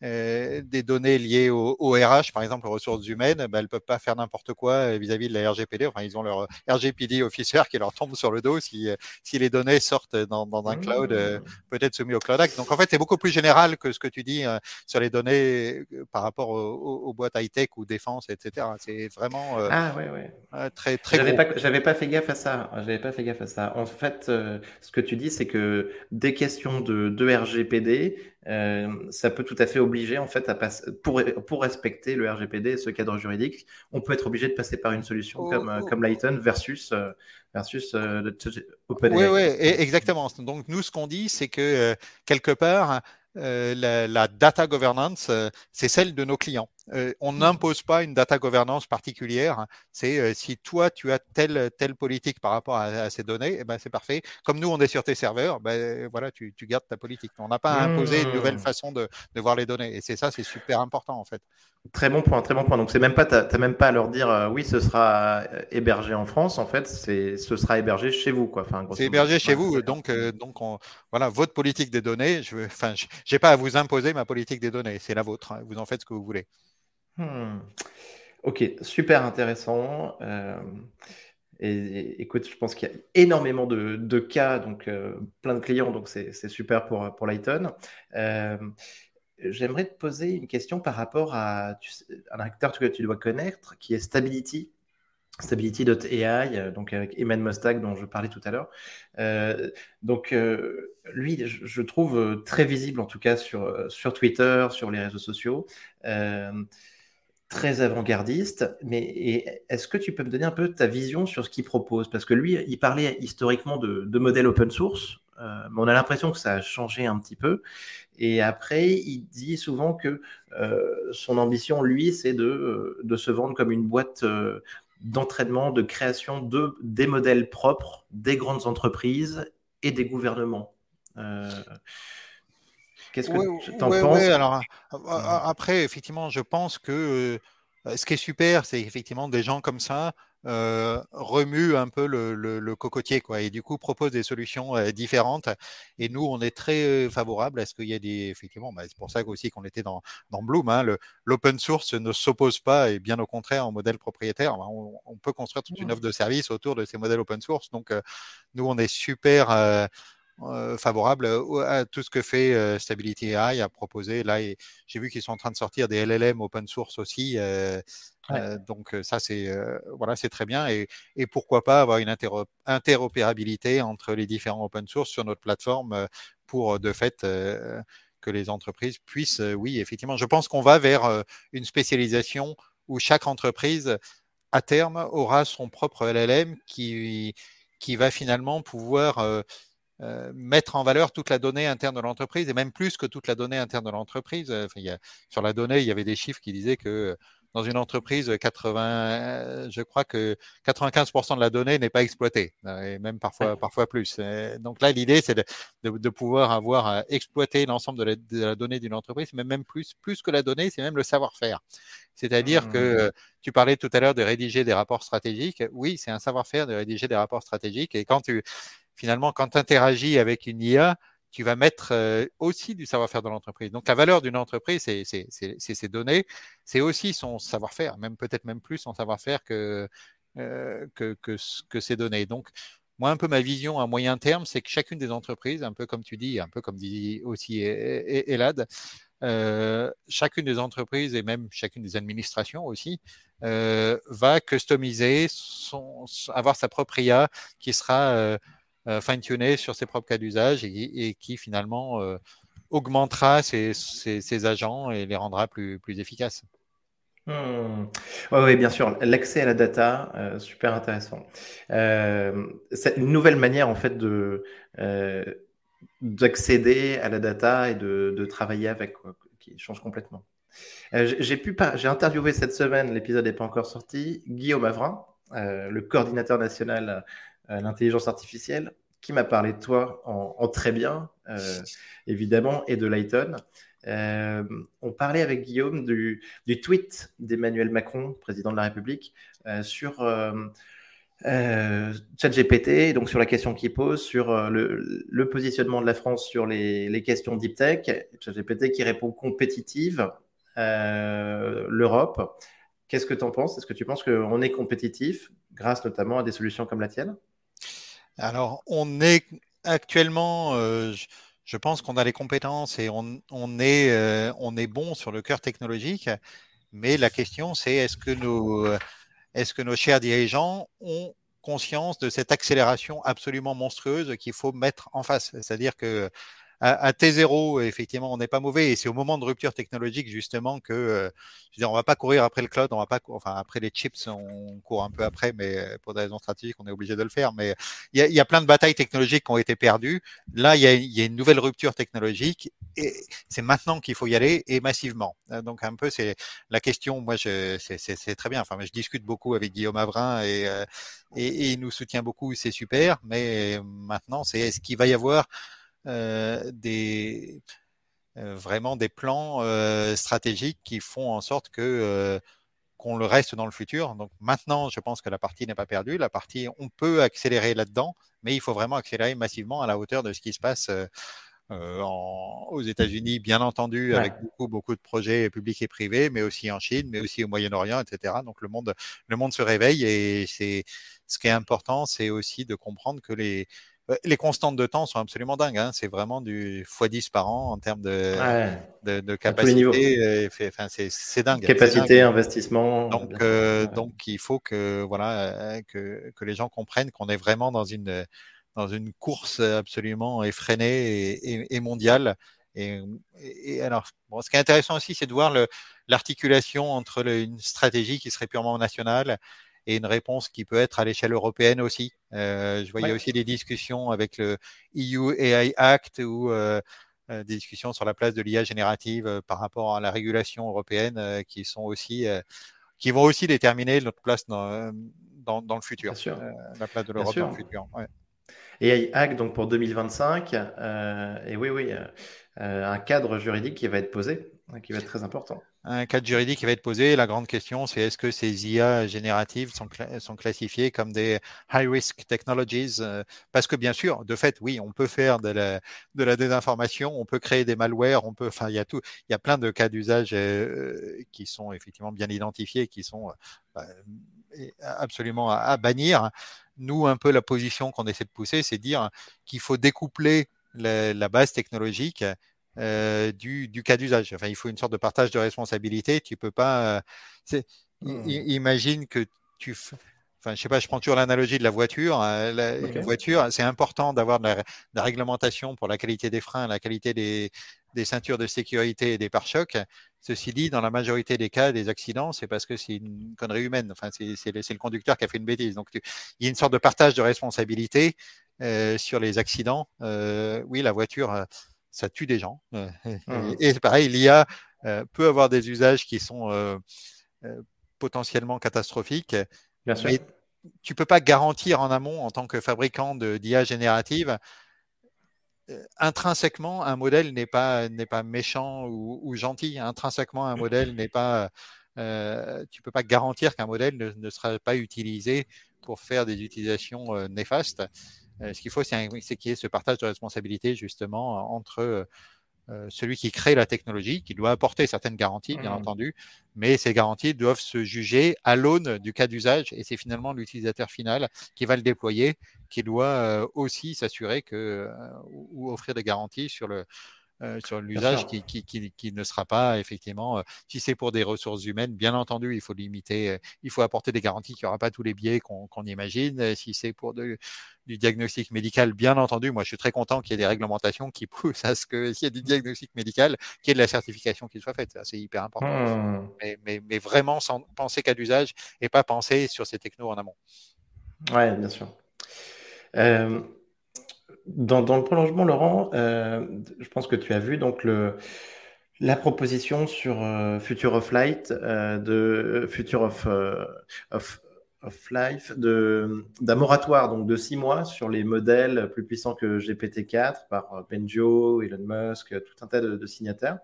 euh, des données liées au, RH, par exemple aux ressources humaines, ben, elles ne peuvent pas faire n'importe quoi euh, vis-à-vis de la RGPD. Enfin, ils ont leur RGPD officer qui leur tombe sur le dos si, si les données sortent dans, dans un cloud, mmh. peut-être soumis au Cloud Act. Donc en fait, c'est beaucoup plus général que ce que tu dis sur les données par rapport aux, boîtes high-tech ou défense, etc. C'est vraiment ah, ouais, ouais. très très. J'avais pas, j'avais pas fait gaffe à ça. J'avais pas fait gaffe à ça. En fait, ce que tu dis, c'est que des questions de, de RGPD euh, ça peut tout à fait obliger en fait à passer pour, pour respecter le RGPD et ce cadre juridique, on peut être obligé de passer par une solution oh, comme, oh. comme Lighton versus euh, versus euh, OpenAI. Oui, oui, exactement. Donc nous, ce qu'on dit, c'est que quelque part, la, la, data governance, c'est celle de nos clients. Euh, on mmh. n'impose pas une data governance particulière. C'est euh, si toi tu as telle telle politique par rapport à, ces données, eh ben c'est parfait. Comme nous on est sur tes serveurs, ben voilà tu, gardes ta politique. On n'a pas à imposer une nouvelle mmh. façon de, voir les données. Et c'est ça, c'est super important en fait. Très bon point, très bon point. Donc c'est même pas, t'as même pas à leur dire euh, oui, ce sera hébergé en France. En fait, c'est ce sera hébergé chez vous, quoi. Enfin, c'est hébergé chez vous. Donc, donc voilà, votre politique des données. Je, enfin, j'ai pas à vous imposer ma politique des données. C'est la vôtre. Hein. Vous en faites ce que vous voulez. Hmm. Ok, super intéressant. Euh, et, écoute, je pense qu'il y a énormément de, cas, donc euh, plein de clients, donc c'est super pour, pour Lighton. Euh, j'aimerais te poser une question par rapport à un acteur que tu dois connaître, qui est Stability. Stability.ai, donc avec Eman Mostag dont je parlais tout à l'heure. donc lui, je, trouve très visible en tout cas sur, sur Twitter, sur les réseaux sociaux très avant-gardiste, mais est-ce que tu peux me donner un peu ta vision sur ce qu'il propose? Parce que lui, il parlait historiquement de, modèles open source, euh, mais on a l'impression que ça a changé un petit peu. Et après, il dit souvent que euh, son ambition, lui, c'est de, de, se vendre comme une boîte euh, d'entraînement, de création de des modèles propres des grandes entreprises et des gouvernements. Qu'est-ce que tu en penses alors, Après, effectivement, je pense que euh, ce qui est super, c'est effectivement des gens comme ça euh, remuent un peu le, cocotier, quoi, et du coup proposent des solutions euh, différentes. Et nous, on est très favorable à ce qu'il y ait des, effectivement, bah, c'est pour ça aussi qu'on était dans, dans Bloom. Hein, l'open source ne s'oppose pas, et bien au contraire, au modèle propriétaire. On, peut construire toute une offre de service autour de ces modèles open source. Donc, nous, on est super euh, favorable à tout ce que fait euh, Stability AI a proposé. Là, j'ai vu qu'ils sont en train de sortir des LLM open source aussi. Euh, donc ça, c'est voilà, c'est très bien. Et, et, pourquoi pas avoir une interopérabilité entre les différents open source sur notre plateforme pour de fait que les entreprises puissent, oui, effectivement, je pense qu'on va vers une spécialisation où chaque entreprise à terme aura son propre LLM qui qui va finalement pouvoir euh, mettre en valeur toute la donnée interne de l'entreprise et même plus que toute la donnée interne de l'entreprise. Euh, enfin, sur la donnée, il y avait des chiffres qui disaient que dans une entreprise, 80, je crois que 95% de la donnée n'est pas exploitée, euh, et même parfois, parfois plus. donc là, l'idée, c'est de, de, pouvoir avoir exploité l'ensemble de, de, la donnée d'une entreprise, mais même plus, plus que la donnée, c'est même le savoir-faire. C'est-à-dire que mmh. tu parlais tout à l'heure de rédiger des rapports stratégiques. Oui, c'est un savoir-faire de rédiger des rapports stratégiques. Et quand tu, finalement, quand tu interagis avec une IA, tu vas mettre euh, aussi du savoir-faire de l'entreprise. Donc la valeur d'une entreprise, c'est ses données, c'est aussi son savoir-faire, même peut-être même plus son savoir-faire que, euh, que, que, que, ses données. Donc moi, un peu ma vision à moyen terme, c'est que chacune des entreprises, un peu comme tu dis, un peu comme dit aussi Elad, euh, chacune des entreprises et même chacune des administrations aussi euh, va customiser, son, avoir sa propre IA qui sera euh, fine-tuné sur ses propres cas d'usage et, qui finalement euh, augmentera ses, agents et les rendra plus, plus efficaces. Hmm. Oui, bien sûr. L'accès à la data, euh, super intéressant. c'est une nouvelle manière en fait de d'accéder à la data et de, travailler avec, qui change complètement. j'ai j'ai interviewé cette semaine, l'épisode n'est pas encore sorti, Guillaume Avrin, le coordinateur national euh, l'intelligence artificielle, qui m'a parlé de toi en, très bien, euh, évidemment, et de Lighton. Euh, on parlait avec Guillaume du, tweet d'Emmanuel Macron, président de la République, sur euh, ChatGPT, donc sur la question qu'il pose, sur euh, le, positionnement de la France sur les, questions deep tech, ChatGPT qui répond compétitive, euh, l'Europe. Qu'est-ce que tu en penses? Est-ce que tu penses qu'on est compétitif grâce notamment à des solutions comme la tienne? Alors, on est actuellement, je, pense qu'on a les compétences et on, on est, on est bon sur le cœur technologique, mais la question c'est est-ce que nos est-ce que nos chers dirigeants ont conscience de cette accélération absolument monstrueuse qu'il faut mettre en face? C'est-à-dire que à, T0, effectivement, on n'est pas mauvais. Et c'est au moment de rupture technologique, justement, que euh, je veux dire, on va pas courir après le cloud, on va pas, enfin, après les chips, on court un peu après, mais euh, pour des raisons stratégiques, on est obligé de le faire. Mais il y y a, plein de batailles technologiques qui ont été perdues. Là, il y a, y a une nouvelle rupture technologique et c'est maintenant qu'il faut y aller et massivement. Euh, donc, un peu, c'est la question. Moi, c'est très bien. Enfin, je discute beaucoup avec Guillaume Avrin et, et, et il nous soutient beaucoup. C'est super. Mais maintenant, c'est est-ce qu'il va y avoir euh, des, euh, vraiment des plans euh, stratégiques qui font en sorte que qu'on le reste dans le futur. Donc maintenant, je pense que la partie n'est pas perdue. La partie, on peut accélérer là-dedans, mais il faut vraiment accélérer massivement à la hauteur de ce qui se passe aux États-Unis, bien entendu, avec beaucoup, beaucoup de projets publics et privés, mais aussi en Chine, mais aussi au Moyen-Orient, etc. Donc le monde, le monde se réveille et c'est ce qui est important, c'est aussi de comprendre que les les constantes de temps sont absolument dingues. Hein. C'est vraiment du x10 par an en termes de, de, capacité. Enfin, c'est dingue. Capacité, investissement. Donc, euh, donc, il faut que, voilà, euh, que, que les gens comprennent qu'on est vraiment dans une, dans une course absolument effrénée et, et, mondiale. Et, et, alors, bon, ce qui est intéressant aussi, c'est de voir l'articulation entre une stratégie qui serait purement nationale et une réponse qui peut être à l'échelle européenne aussi. Euh, je voyais aussi des discussions avec le EU AI Act ou euh, euh, des discussions sur la place de l'IA générative par rapport à la régulation européenne qui sont aussi qui vont aussi déterminer notre place dans, dans, le futur, la place de l'Europe dans le futur. AI Act donc pour 2025 et oui oui un cadre juridique qui va être posé qui va être très important un cadre juridique qui va être posé. La grande question, c'est est-ce que ces IA génératives sont, sont classifiées comme des high-risk technologies? Euh, Parce que bien sûr, de fait, oui, on peut faire de la, de la désinformation, on peut créer des malwares, on peut, enfin, il y a tout, il y a plein de cas d'usage euh, qui sont effectivement bien identifiés, qui sont euh, absolument à, bannir. Nous, un peu la position qu'on essaie de pousser, c'est dire qu'il faut découpler la base technologique euh, du, du, cas d'usage. Enfin, il faut une sorte de partage de responsabilité. Tu peux pas. Euh, mmh. Imagine que tu. Enfin, je sais pas, je prends toujours l'analogie de la voiture. Hein, la, Une voiture, c'est important d'avoir de, la, réglementation pour la qualité des freins, la qualité des, des ceintures de sécurité et des pare-chocs. Ceci dit, dans la majorité des cas, des accidents, c'est parce que c'est une connerie humaine. Enfin, c'est le, le, conducteur qui a fait une bêtise. Donc, il y a une sorte de partage de responsabilité euh, sur les accidents. Oui, la voiture, ça tue des gens. Euh, mmh. Et, c'est pareil, l'IA euh, peut avoir des usages qui sont euh, potentiellement catastrophiques. Bien sûr. Mais tu peux pas garantir en amont, en tant que fabricant d'IA générative, intrinsèquement, un modèle n'est pas, n'est pas méchant ou, gentil. Intrinsèquement, un modèle n'est pas. Euh, tu peux pas garantir qu'un modèle ne, ne, sera pas utilisé pour faire des utilisations néfastes. Euh, ce qu'il faut, c'est qu'il y ait ce partage de responsabilité justement entre euh, euh, celui qui crée la technologie, qui doit apporter certaines garanties, bien mmh. entendu, mais ces garanties doivent se juger à l'aune du cas d'usage, et c'est finalement l'utilisateur final qui va le déployer, qui doit aussi s'assurer que ou offrir des garanties sur le euh, sur l'usage qui, qui, qui, qui, ne sera pas effectivement, euh, si c'est pour des ressources humaines, bien entendu, il faut limiter, euh, il faut apporter des garanties qu'il n'y aura pas tous les biais qu'on imagine. Si c'est pour de, du diagnostic médical, bien entendu, moi je suis très content qu'il y ait des réglementations qui poussent à ce que s'il y a du diagnostic médical, qu'il y ait de la certification qui soit faite. C'est hyper important. Mmh. Mais, mais, mais, vraiment sans penser qu'à d'usage et pas penser sur ces technos en amont. Ouais, bien sûr. Euh, dans, le prolongement, Laurent, euh, je pense que tu as vu donc la proposition sur euh, Future of Light, euh, de Future of, of, of, Life, d'un moratoire donc de six mois sur les modèles plus puissants que GPT-4 par Benjo, Elon Musk, tout un tas de, signataires.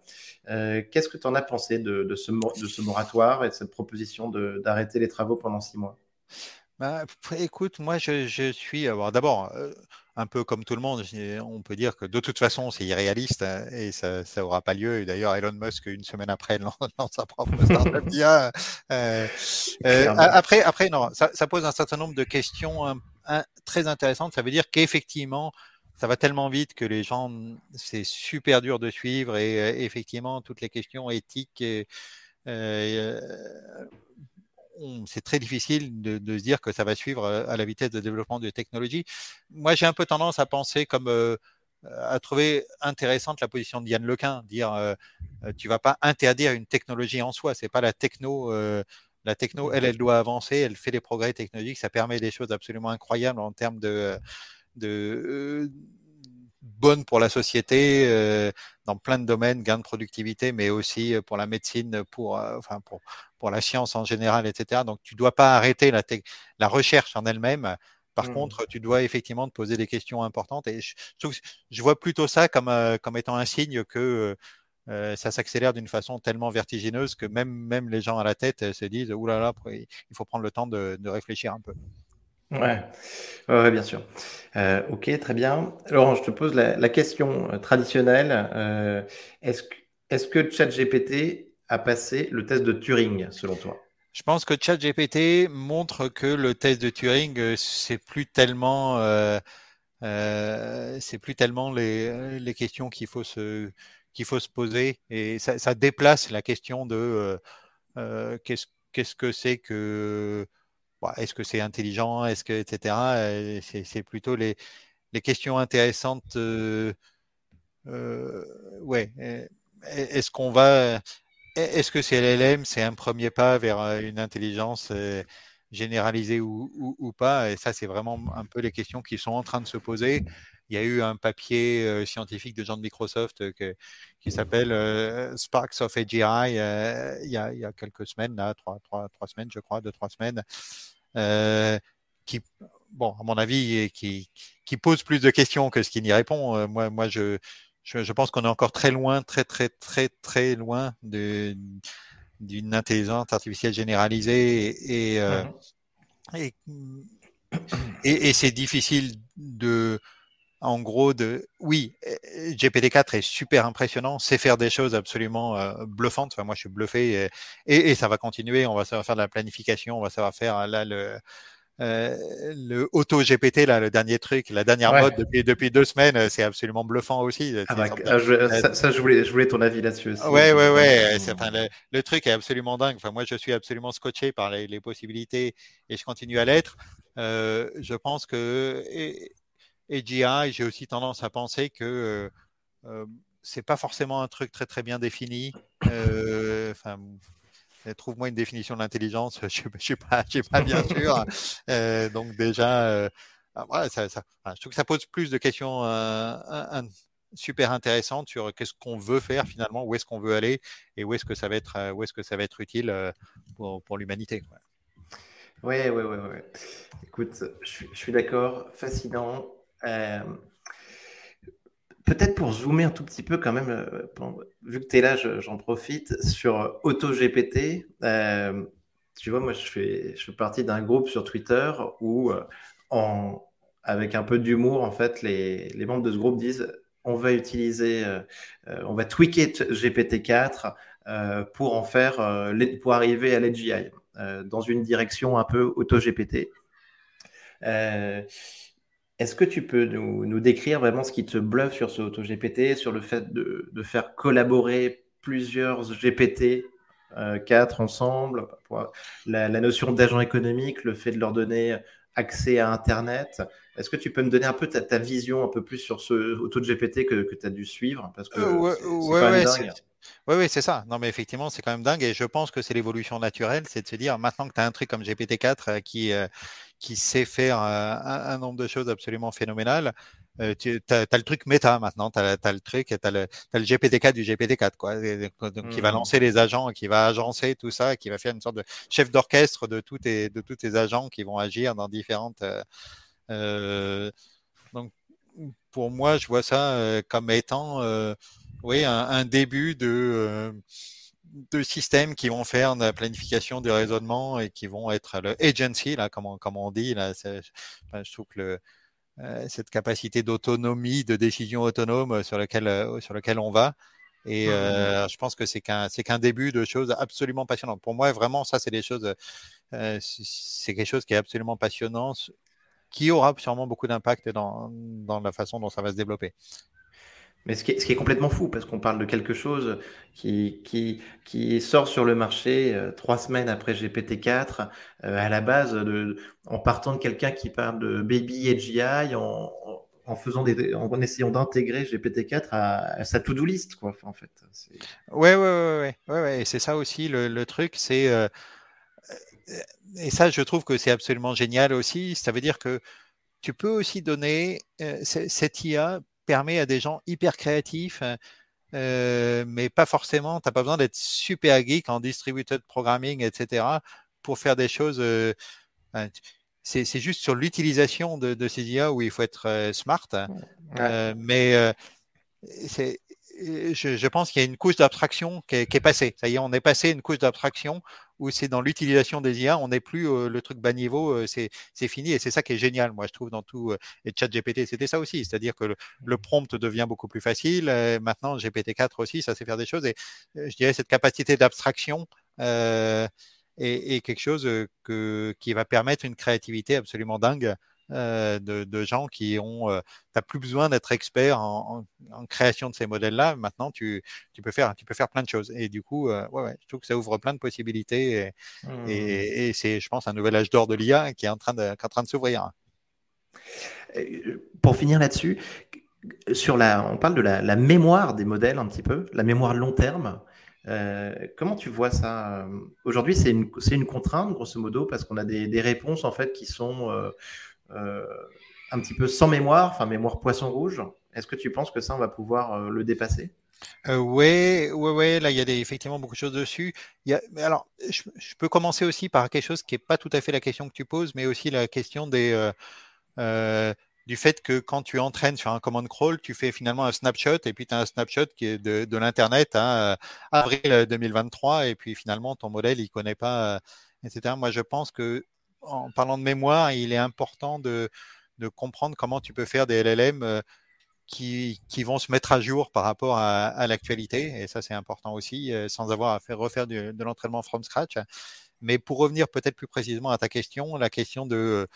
Qu'est-ce que tu en as pensé de, de, ce, de ce moratoire et de cette proposition d'arrêter les travaux pendant six mois? Bah, écoute, moi je, je suis. D'abord, un peu comme tout le monde, on peut dire que de toute façon, c'est irréaliste hein, et ça n'aura pas lieu. Et d'ailleurs, Elon Musk, une semaine après, lance, sa propre startup euh, euh, après, après, non, ça, ça, pose un certain nombre de questions très intéressantes. Ça veut dire qu'effectivement, ça va tellement vite que les gens, c'est super dur de suivre et euh, effectivement, toutes les questions éthiques. Et, euh, c'est très difficile de, se dire que ça va suivre euh, à la vitesse de développement de technologie. Moi, j'ai un peu tendance à penser comme euh, à trouver intéressante la position de Yann Lequin, dire euh, tu vas pas interdire une technologie en soi, c'est pas la techno. la techno, elle, elle doit avancer, elle fait des progrès technologiques, ça permet des choses absolument incroyables en termes de, de bonnes pour la société dans plein de domaines, gain de productivité, mais aussi pour la médecine, pour, enfin pour, pour la science en général, etc. Donc, tu ne dois pas arrêter la, la recherche en elle-même. Par mmh. contre, tu dois effectivement te poser des questions importantes. Et je, je, vois plutôt ça comme, euh, comme étant un signe que euh, ça s'accélère d'une façon tellement vertigineuse que même, même les gens à la tête se disent Ouh là là, il faut prendre le temps de, de réfléchir un peu. Ouais, bien sûr. Euh, ok, très bien. Laurent, je te pose la, question traditionnelle. est-ce, est-ce que ChatGPT a passé le test de Turing, selon toi? Je pense que ChatGPT montre que le test de Turing, euh, c'est plus tellement, euh, euh, c'est plus tellement les, questions qu'il faut se poser et ça, déplace la question de euh, qu'est-ce que c'est que est-ce que c'est intelligent, est-ce que etc. C'est plutôt les questions intéressantes. ouais. Est-ce qu'on va est-ce que c'est LLM, c'est un premier pas vers euh, une intelligence euh, généralisée ou, pas? Et ça, c'est vraiment un peu les questions qui sont en train de se poser. Il y a eu un papier euh, scientifique de gens de Microsoft qui s'appelle Sparks of AGI il, y a, quelques semaines, là, trois, semaines, je crois, deux, trois semaines, qui, bon, à mon avis, qui, qui pose plus de questions que ce qui n'y répond. moi, moi, je, je, pense qu'on est encore très loin, très très très très loin d'une intelligence artificielle généralisée et, euh, et, et, c'est difficile de, en gros, de, oui, GPT-4 est super impressionnant, sait faire des choses absolument euh, bluffantes. Enfin, moi, je suis bluffé et, et, ça va continuer. On va savoir faire de la planification, on va savoir faire là le euh, le auto GPT là, le dernier truc, la dernière mode depuis, depuis deux semaines, euh, c'est absolument bluffant aussi. Ah bah, ah, ça, je voulais, je voulais ton avis là-dessus. Aussi. Ouais, ouais, ouais. Enfin, le, truc est absolument dingue. Enfin, moi, je suis absolument scotché par les, les possibilités et je continue à l'être. Euh, je pense que et, AGI, j'ai aussi tendance à penser que euh, c'est pas forcément un truc très très bien défini. Enfin, Trouve-moi une définition de l'intelligence, je ne suis, pas, pas bien sûr. Euh, donc déjà, euh, ah, ça, je trouve que ça pose plus de questions euh, super intéressantes sur qu'est-ce qu'on veut faire finalement, où est-ce qu'on veut aller et où est-ce que ça va être, où est-ce que ça va être utile pour, l'humanité. Oui, oui, oui. Ouais. Écoute, je suis d'accord, fascinant. Peut-être pour zoomer un tout petit peu quand même, euh, vu que tu es là, j'en profite, sur AutoGPT. Euh, tu vois, moi, je fais, je fais partie d'un groupe sur Twitter où, euh, avec un peu d'humour, en fait, les, les, membres de ce groupe disent on va utiliser, on va tweaker GPT-4 pour en faire, pour arriver à l'AGI, dans une direction un peu AutoGPT. Est-ce que tu peux nous, décrire vraiment ce qui te bluffe sur ce AutoGPT, sur le fait de, faire collaborer plusieurs GPT 4 euh, ensemble, la, notion d'agent économique, le fait de leur donner accès à Internet? Est-ce que tu peux me donner un peu ta, vision un peu plus sur ce AutoGPT que, que tu as dû suivre? Parce que euh, ouais, c'est oui, oui, c'est ça. Non, mais effectivement, c'est quand même dingue. Et je pense que c'est l'évolution naturelle, c'est de se dire, maintenant que tu as un truc comme GPT-4 euh, qui, euh, qui sait faire euh, un, nombre de choses absolument phénoménales, tu as, le truc méta maintenant, tu as, le truc, tu as, le, GPT-4 du GPT-4, quoi, donc, qui va mmh. lancer les agents, qui va agencer tout ça, qui va faire une sorte de chef d'orchestre de tous tes, de tous tes agents qui vont agir dans différentes. donc, pour moi, je vois ça comme étant oui, un, début de, euh, de systèmes qui vont faire de la planification du raisonnement et qui vont être le agency, là, comme on, comme on dit. Là, je trouve que le, euh, cette capacité d'autonomie, de décision autonome sur lequel, euh, sur lequel on va. Et mmh, euh, je pense que c'est qu'un c'est qu'un début de choses absolument passionnantes. Pour moi, vraiment, ça, c'est des choses, euh, c'est quelque chose qui est absolument passionnant, qui aura sûrement beaucoup d'impact dans, dans la façon dont ça va se développer. Mais ce qui, est, complètement fou, parce qu'on parle de quelque chose qui, qui, sort sur le marché euh, trois semaines après GPT-4, euh, à la base, en partant de quelqu'un qui parle de Baby AGI, en, en, faisant des, en essayant d'intégrer GPT-4 à, sa to-do list, quoi, en fait. Ouais, ouais, ouais, ouais, ouais, ouais. C'est ça aussi le, le truc, c'est euh, et ça, je trouve que c'est absolument génial aussi. Ça veut dire que tu peux aussi donner cette IA permet à des gens hyper créatifs, hein, euh, mais pas forcément, tu n'as pas besoin d'être super geek en distributed programming, etc., pour faire des choses. Euh, c'est juste sur l'utilisation de, de, ces IA où il faut être euh, smart. Hein. mais c'est je, je, pense qu'il y a une couche d'abstraction qui, est passée. Ça y est, on est passé une couche d'abstraction où c'est dans l'utilisation des IA, on n'est plus euh, le truc bas niveau, euh, c'est fini et c'est ça qui est génial, moi je trouve dans tout. Euh, et GPT, c'était ça aussi, c'est-à-dire que le, prompt devient beaucoup plus facile. maintenant, GPT-4 aussi, ça sait faire des choses et je dirais cette capacité d'abstraction. est, est, quelque chose que, qui va permettre une créativité absolument dingue euh, de, gens qui ont. Euh, tu n'as plus besoin d'être expert en, création de ces modèles-là. Maintenant, tu, tu, peux faire, tu peux faire plein de choses. Et du coup, euh, ouais, ouais, je trouve que ça ouvre plein de possibilités. Et, mmh. c'est, je pense, un nouvel âge d'or de l'IA qui est en train de, en train de s'ouvrir. Pour finir là-dessus, sur la, on parle de la, mémoire des modèles un petit peu, la mémoire long terme. comment tu vois ça Aujourd'hui, c'est une, une, contrainte, grosso modo, parce qu'on a des, des, réponses en fait qui sont euh, un petit peu sans mémoire, enfin mémoire poisson rouge. Est-ce que tu penses que ça, on va pouvoir euh, le dépasser? Euh, oui, oui, oui, là il y a effectivement beaucoup de choses dessus. Alors, je, peux commencer aussi par quelque chose qui n'est pas tout à fait la question que tu poses, mais aussi la question des, du fait que quand tu entraînes sur un command crawl, tu fais finalement un snapshot et puis tu as un snapshot qui est de, de l'Internet à avril 2023 et puis finalement ton modèle il connaît pas, etc. Moi je pense que en parlant de mémoire, il est important de, comprendre comment tu peux faire des LLM euh, qui, vont se mettre à jour par rapport à, l'actualité. Et ça, c'est important aussi, euh, sans avoir à faire refaire de l'entraînement from scratch. Mais pour revenir peut-être plus précisément à ta question, la question de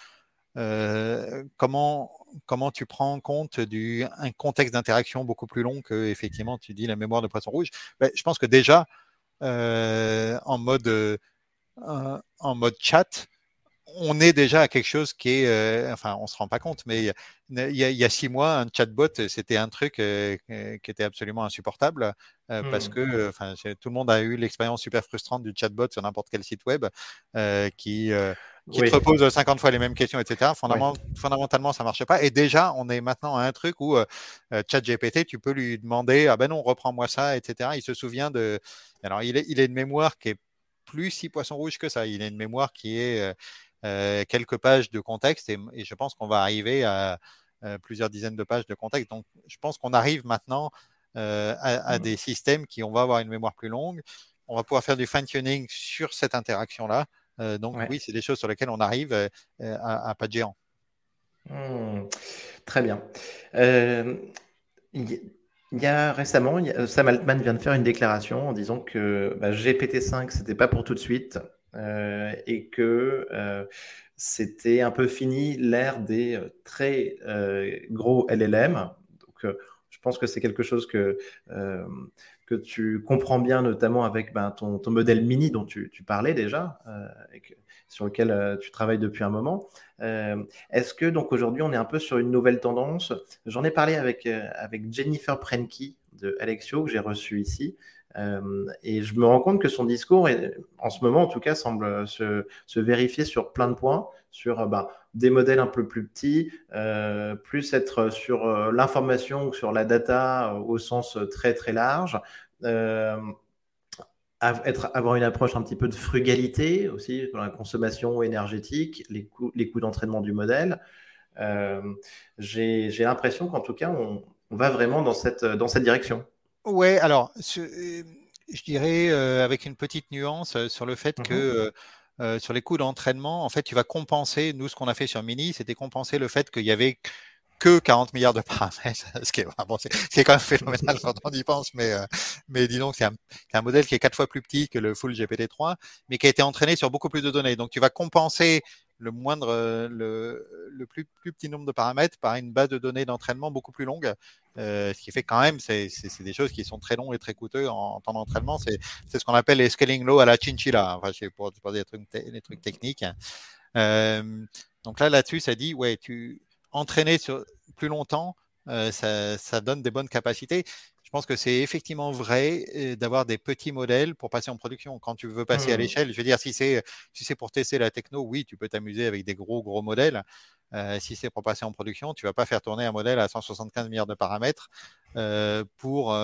euh, comment, comment tu prends en compte un contexte d'interaction beaucoup plus long que, effectivement, tu dis la mémoire de poisson rouge. Ben, je pense que déjà, en mode, en mode chat, on est déjà à quelque chose qui est, euh, enfin, on se rend pas compte, mais il y, a, six mois, un chatbot, c'était un truc euh, qui était absolument insupportable euh, parce mmh. que, enfin, tout le monde a eu l'expérience super frustrante du chatbot sur n'importe quel site web qui qui te repose 50 fois les mêmes questions, etc. Fondamentalement, ça marche pas. Et déjà, on est maintenant à un truc où ChatGPT, tu peux lui demander, ah ben non, reprends-moi ça, etc. Il se souvient de. Alors, il est, il a une mémoire qui est plus si poisson rouge que ça. Il a une mémoire qui est euh, quelques pages de contexte et, je pense qu'on va arriver à euh, plusieurs dizaines de pages de contexte. Donc, je pense qu'on arrive maintenant euh, à, mmh. des systèmes qui, on va avoir une mémoire plus longue. On va pouvoir faire du fine-tuning sur cette interaction-là. donc, oui, c'est des choses sur lesquelles on arrive à, pas de géant. Mmh. très bien. il y a récemment, Sam Altman vient de faire une déclaration en disant que bah, GPT-5, c'était pas pour tout de suite. Euh, et que euh, c'était un peu fini l'ère des euh, très gros LLM. Donc, je pense que c'est quelque chose que, que tu comprends bien, notamment avec ben, ton, ton, modèle mini dont tu, parlais déjà, et sur lequel tu travailles depuis un moment. Est-ce que donc aujourd'hui on est un peu sur une nouvelle tendance? J'en ai parlé avec, avec Jennifer Prenke de Alexio que j'ai reçu ici. Euh, et je me rends compte que son discours, en ce moment en tout cas, semble se, vérifier sur plein de points, sur euh, bah, des modèles un peu plus petits, euh, plus être sur l'information ou sur la data au sens très très large. Être, avoir une approche un petit peu de frugalité aussi dans la consommation énergétique, les coûts, d'entraînement du modèle. J'ai l'impression qu'en tout cas, on, va vraiment dans cette direction. Ouais, alors, euh, je dirais avec une petite nuance sur le fait mmh que sur les coûts d'entraînement, en fait, tu vas compenser. Nous, ce qu'on a fait sur Mini, c'était compenser le fait qu'il y avait que 40 milliards de paramètres, ce qui est, bon, c'est, quand même phénoménal quand on y pense, mais, euh, mais disons que c'est un, un, modèle qui est quatre fois plus petit que le full GPT-3, mais qui a été entraîné sur beaucoup plus de données. Donc tu vas compenser le moindre, le, le plus, petit nombre de paramètres par une base de données d'entraînement beaucoup plus longue, euh, ce qui fait quand même, c'est, des choses qui sont très longues et très coûteuses en, temps d'entraînement. C'est, ce qu'on appelle les scaling low à la chinchilla, enfin, pour, pour des trucs, des trucs techniques. Euh, donc là, là-dessus, ça dit, ouais, tu, entraîner sur plus longtemps, euh, ça, donne des bonnes capacités. Je pense que c'est effectivement vrai euh, d'avoir des petits modèles pour passer en production. Quand tu veux passer à mmh. l'échelle, je veux dire, si c'est si c'est pour tester la techno, oui, tu peux t'amuser avec des gros gros modèles. Euh, si c'est pour passer en production, tu vas pas faire tourner un modèle à 175 milliards de paramètres pour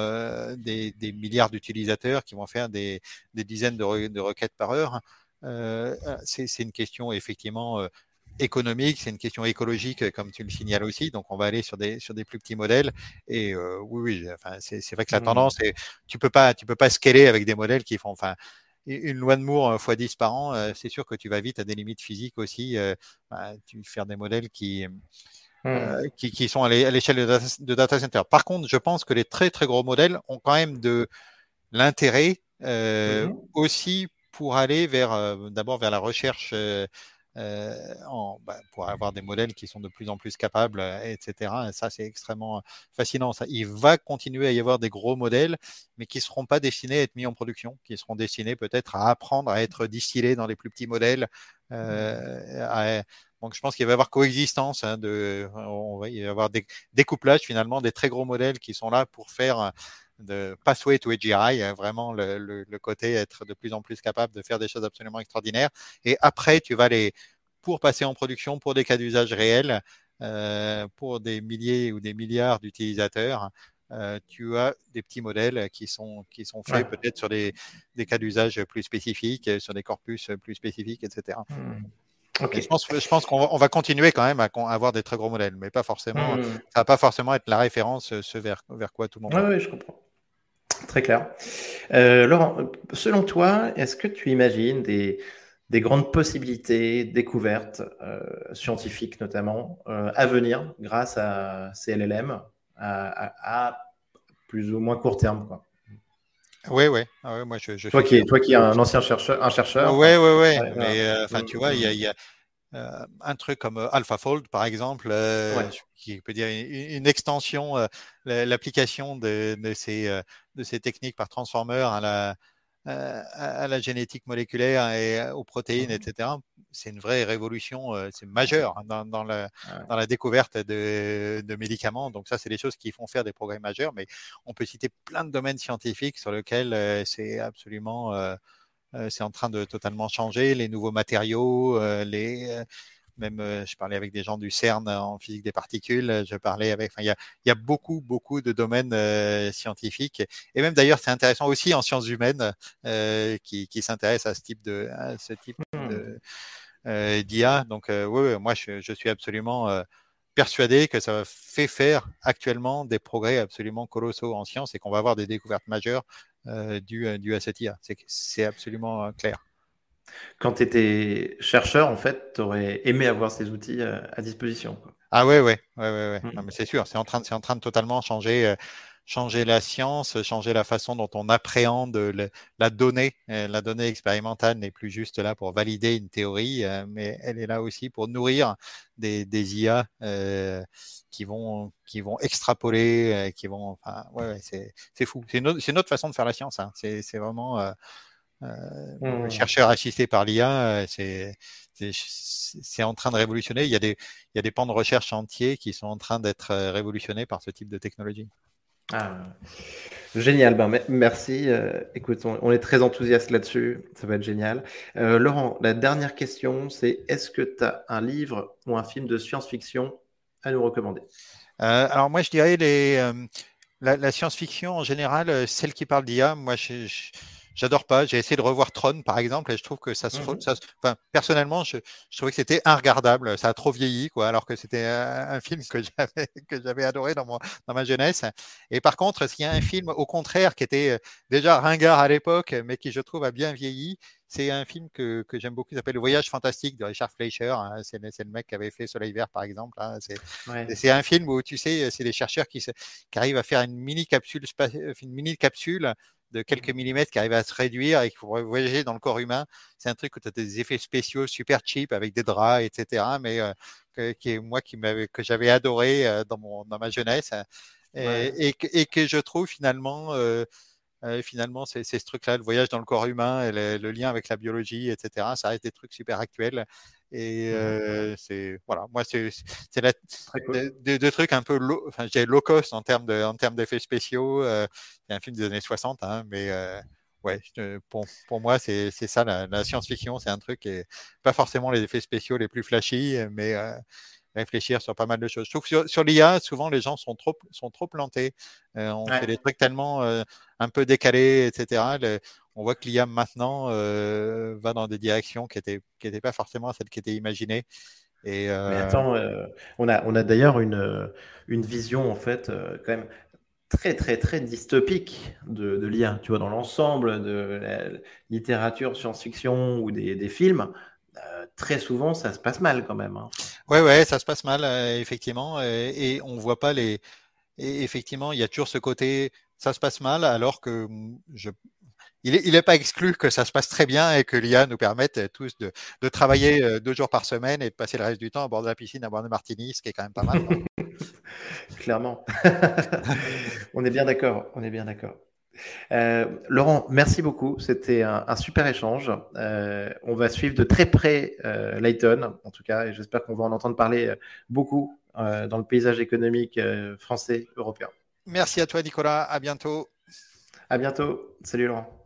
des, milliards d'utilisateurs qui vont faire des, dizaines de, de, requêtes par heure. c'est une question effectivement économique, c'est une question écologique, comme tu le signales aussi. Donc, on va aller sur des, sur des plus petits modèles. Et euh, oui, oui, enfin, c'est vrai que la mmh. tendance, est, tu peux pas, tu peux pas scaler avec des modèles qui font, enfin, une loi de Moore x euh, 10 par an, euh, c'est sûr que tu vas vite à des limites physiques aussi. Bah, tu faire des modèles qui, mmh. qui, qui, sont à l'échelle de, data, center. Par contre, je pense que les très très gros modèles ont quand même de l'intérêt mmh aussi pour aller vers d'abord vers la recherche euh, en, bah, pour avoir des modèles qui sont de plus en plus capables, euh, etc. Et ça, c'est extrêmement fascinant. Ça. Il va continuer à y avoir des gros modèles, mais qui ne seront pas destinés à être mis en production, qui seront destinés peut-être à apprendre à être distillés dans les plus petits modèles. Euh, donc, je pense qu'il va y avoir coexistence. Hein, de, on va y avoir des découplages finalement des très gros modèles qui sont là pour faire de pathway to AGI, vraiment le, le, côté être de plus en plus capable de faire des choses absolument extraordinaires. Et après, tu vas les, pour passer en production, pour des cas d'usage réels, euh, pour des milliers ou des milliards d'utilisateurs, euh, tu as des petits modèles qui sont, qui sont faits peut-être sur des, des cas d'usage plus spécifiques, sur des corpus plus spécifiques, etc. Hmm. Je pense, je pense qu'on va, continuer quand même à, avoir des très gros modèles, mais pas forcément. Hmm. Ça va pas forcément être la référence, ce vers, vers quoi tout le monde. Oui, je comprends. Très clair. Euh, Laurent, selon toi, est-ce que tu imagines des, des grandes possibilités, découvertes euh, scientifiques notamment, euh, à venir grâce à ces LLM à, plus ou moins court terme quoi? Oui, oui. Ah moi, je, toi, qui, toi qui es un ancien chercheur. Un chercheur oui, oui, oui. Mais enfin, tu vois, il y a euh, un truc comme euh, AlphaFold, par exemple, euh, qui peut dire une, extension, l'application de, ces, de ces techniques par transformer à la, à la génétique moléculaire et aux protéines, mmh etc. C'est une vraie révolution, c'est majeur hein, dans, la, dans, la, découverte de, de, médicaments. Donc ça, c'est des choses qui font faire des progrès majeurs, mais on peut citer plein de domaines scientifiques sur lesquels c'est absolument c'est en train de totalement changer. Les nouveaux matériaux, euh, les euh, même je parlais avec des gens du CERN en physique des particules, je parlais avec, enfin, il y a, il y a beaucoup, beaucoup de domaines scientifiques et même d'ailleurs c'est intéressant aussi en sciences humaines qui, qui s'intéressent à ce type de, à ce type mmh. d'IA. Donc oui, moi je, je, suis absolument persuadé que ça fait faire actuellement des progrès absolument colossaux en sciences et qu'on va avoir des découvertes majeures euh, dû, à cette IA. C'est absolument euh, clair. Quand tu étais chercheur, en fait, tu aurais aimé avoir ces outils euh, à disposition. Ah ouais, ouais, ouais, ouais, ouais. Mmh. c'est sûr, c'est en train, en train de totalement changer changer la science, changer la façon dont on appréhende la donnée. Euh, la donnée expérimentale n'est plus juste là pour valider une théorie, euh, mais elle est là aussi pour nourrir des, des IA euh, qui vont qui vont extrapoler, qui vont. Enfin, ouais, c'est fou. C'est une, une, autre façon de faire la science. Hein. C'est vraiment euh, mmh. chercheur assisté par l'IA. c'est c'est en train de révolutionner. Il y, a des, il y a des pans de recherche entiers qui sont en train d'être révolutionnés par ce type de technologie. Ah, génial, ben, merci. Euh, écoute, on, est très enthousiaste là-dessus, ça va être génial. Euh, Laurent, la dernière question, c'est est-ce que tu as un livre ou un film de science-fiction à nous recommander? Euh, Alors moi, je dirais les, la, science-fiction en général, celle qui parle d'IA, moi, je, j'adore pas. J'ai essayé de revoir Tron, par exemple, et je trouve que ça se. Mmh enfin, personnellement, je, je, trouvais que c'était regardable. Ça a trop vieilli, quoi, alors que c'était un, film que j'avais, que j'avais adoré dans, mon, dans ma jeunesse. Et par contre, s'il y a un film, au contraire, qui était déjà ringard à l'époque, mais qui, je trouve, a bien vieilli, c'est un film que, que j'aime beaucoup, qui s'appelle Le Voyage fantastique de Richard Fleischer. Hein. C'est, le mec qui avait fait Soleil vert, par exemple. Hein. C'est, un film où, tu sais, c'est des chercheurs qui, qui arrivent à faire une mini capsule, une mini capsule de quelques millimètres qui arrive à se réduire et qui pourrait voyager dans le corps humain. C'est un truc où tu as des effets spéciaux super cheap avec des draps, etc. Mais euh, qui est moi qui que j'avais adoré euh, dans, mon, dans ma jeunesse et, et, que je trouve finalement. Euh, finalement, c'est ce truc-là, le voyage dans le corps humain, et le, lien avec la biologie, etc. Ça reste des trucs super actuels. Et mmh c'est voilà, moi c'est la des, trucs un peu low, enfin j'ai low cost en termes de en termes d'effets spéciaux. c'est un film des années 60, hein, mais ouais, pour, pour moi c'est ça la, science-fiction, c'est un truc est pas forcément les effets spéciaux les plus flashy, mais réfléchir sur pas mal de choses. Je trouve que sur, sur l'IA, souvent les gens sont trop sont trop plantés. on fait des trucs tellement un peu décalés, etc on voit que l'IA maintenant euh, va dans des directions qui n'étaient qui pas forcément celles qui étaient imaginées. Et, euh, Mais attends, euh, on a, on a d'ailleurs une, une vision en fait quand même très très très dystopique de, de l'IA. Tu vois, dans l'ensemble de la littérature, science-fiction ou des, des films, très souvent ça se passe mal quand même. Hein. Ouais, ouais, ça se passe mal effectivement, et, et, on voit pas les. Et effectivement, il y a toujours ce côté, ça se passe mal, alors que je, il n'est pas exclu que ça se passe très bien et que l'IA nous permette euh, tous de, travailler euh, deux jours par semaine et de passer le reste du temps à bord de la piscine, à bord de martini, ce qui est quand même pas mal. Clairement. on est bien d'accord. On est bien d'accord. Euh, Laurent, merci beaucoup. C'était un, super échange. on va suivre de très près Layton, en tout cas, et j'espère qu'on va en entendre parler beaucoup dans le paysage économique français, européen. Merci à toi, Nicolas. À bientôt. À bientôt. Salut, Laurent.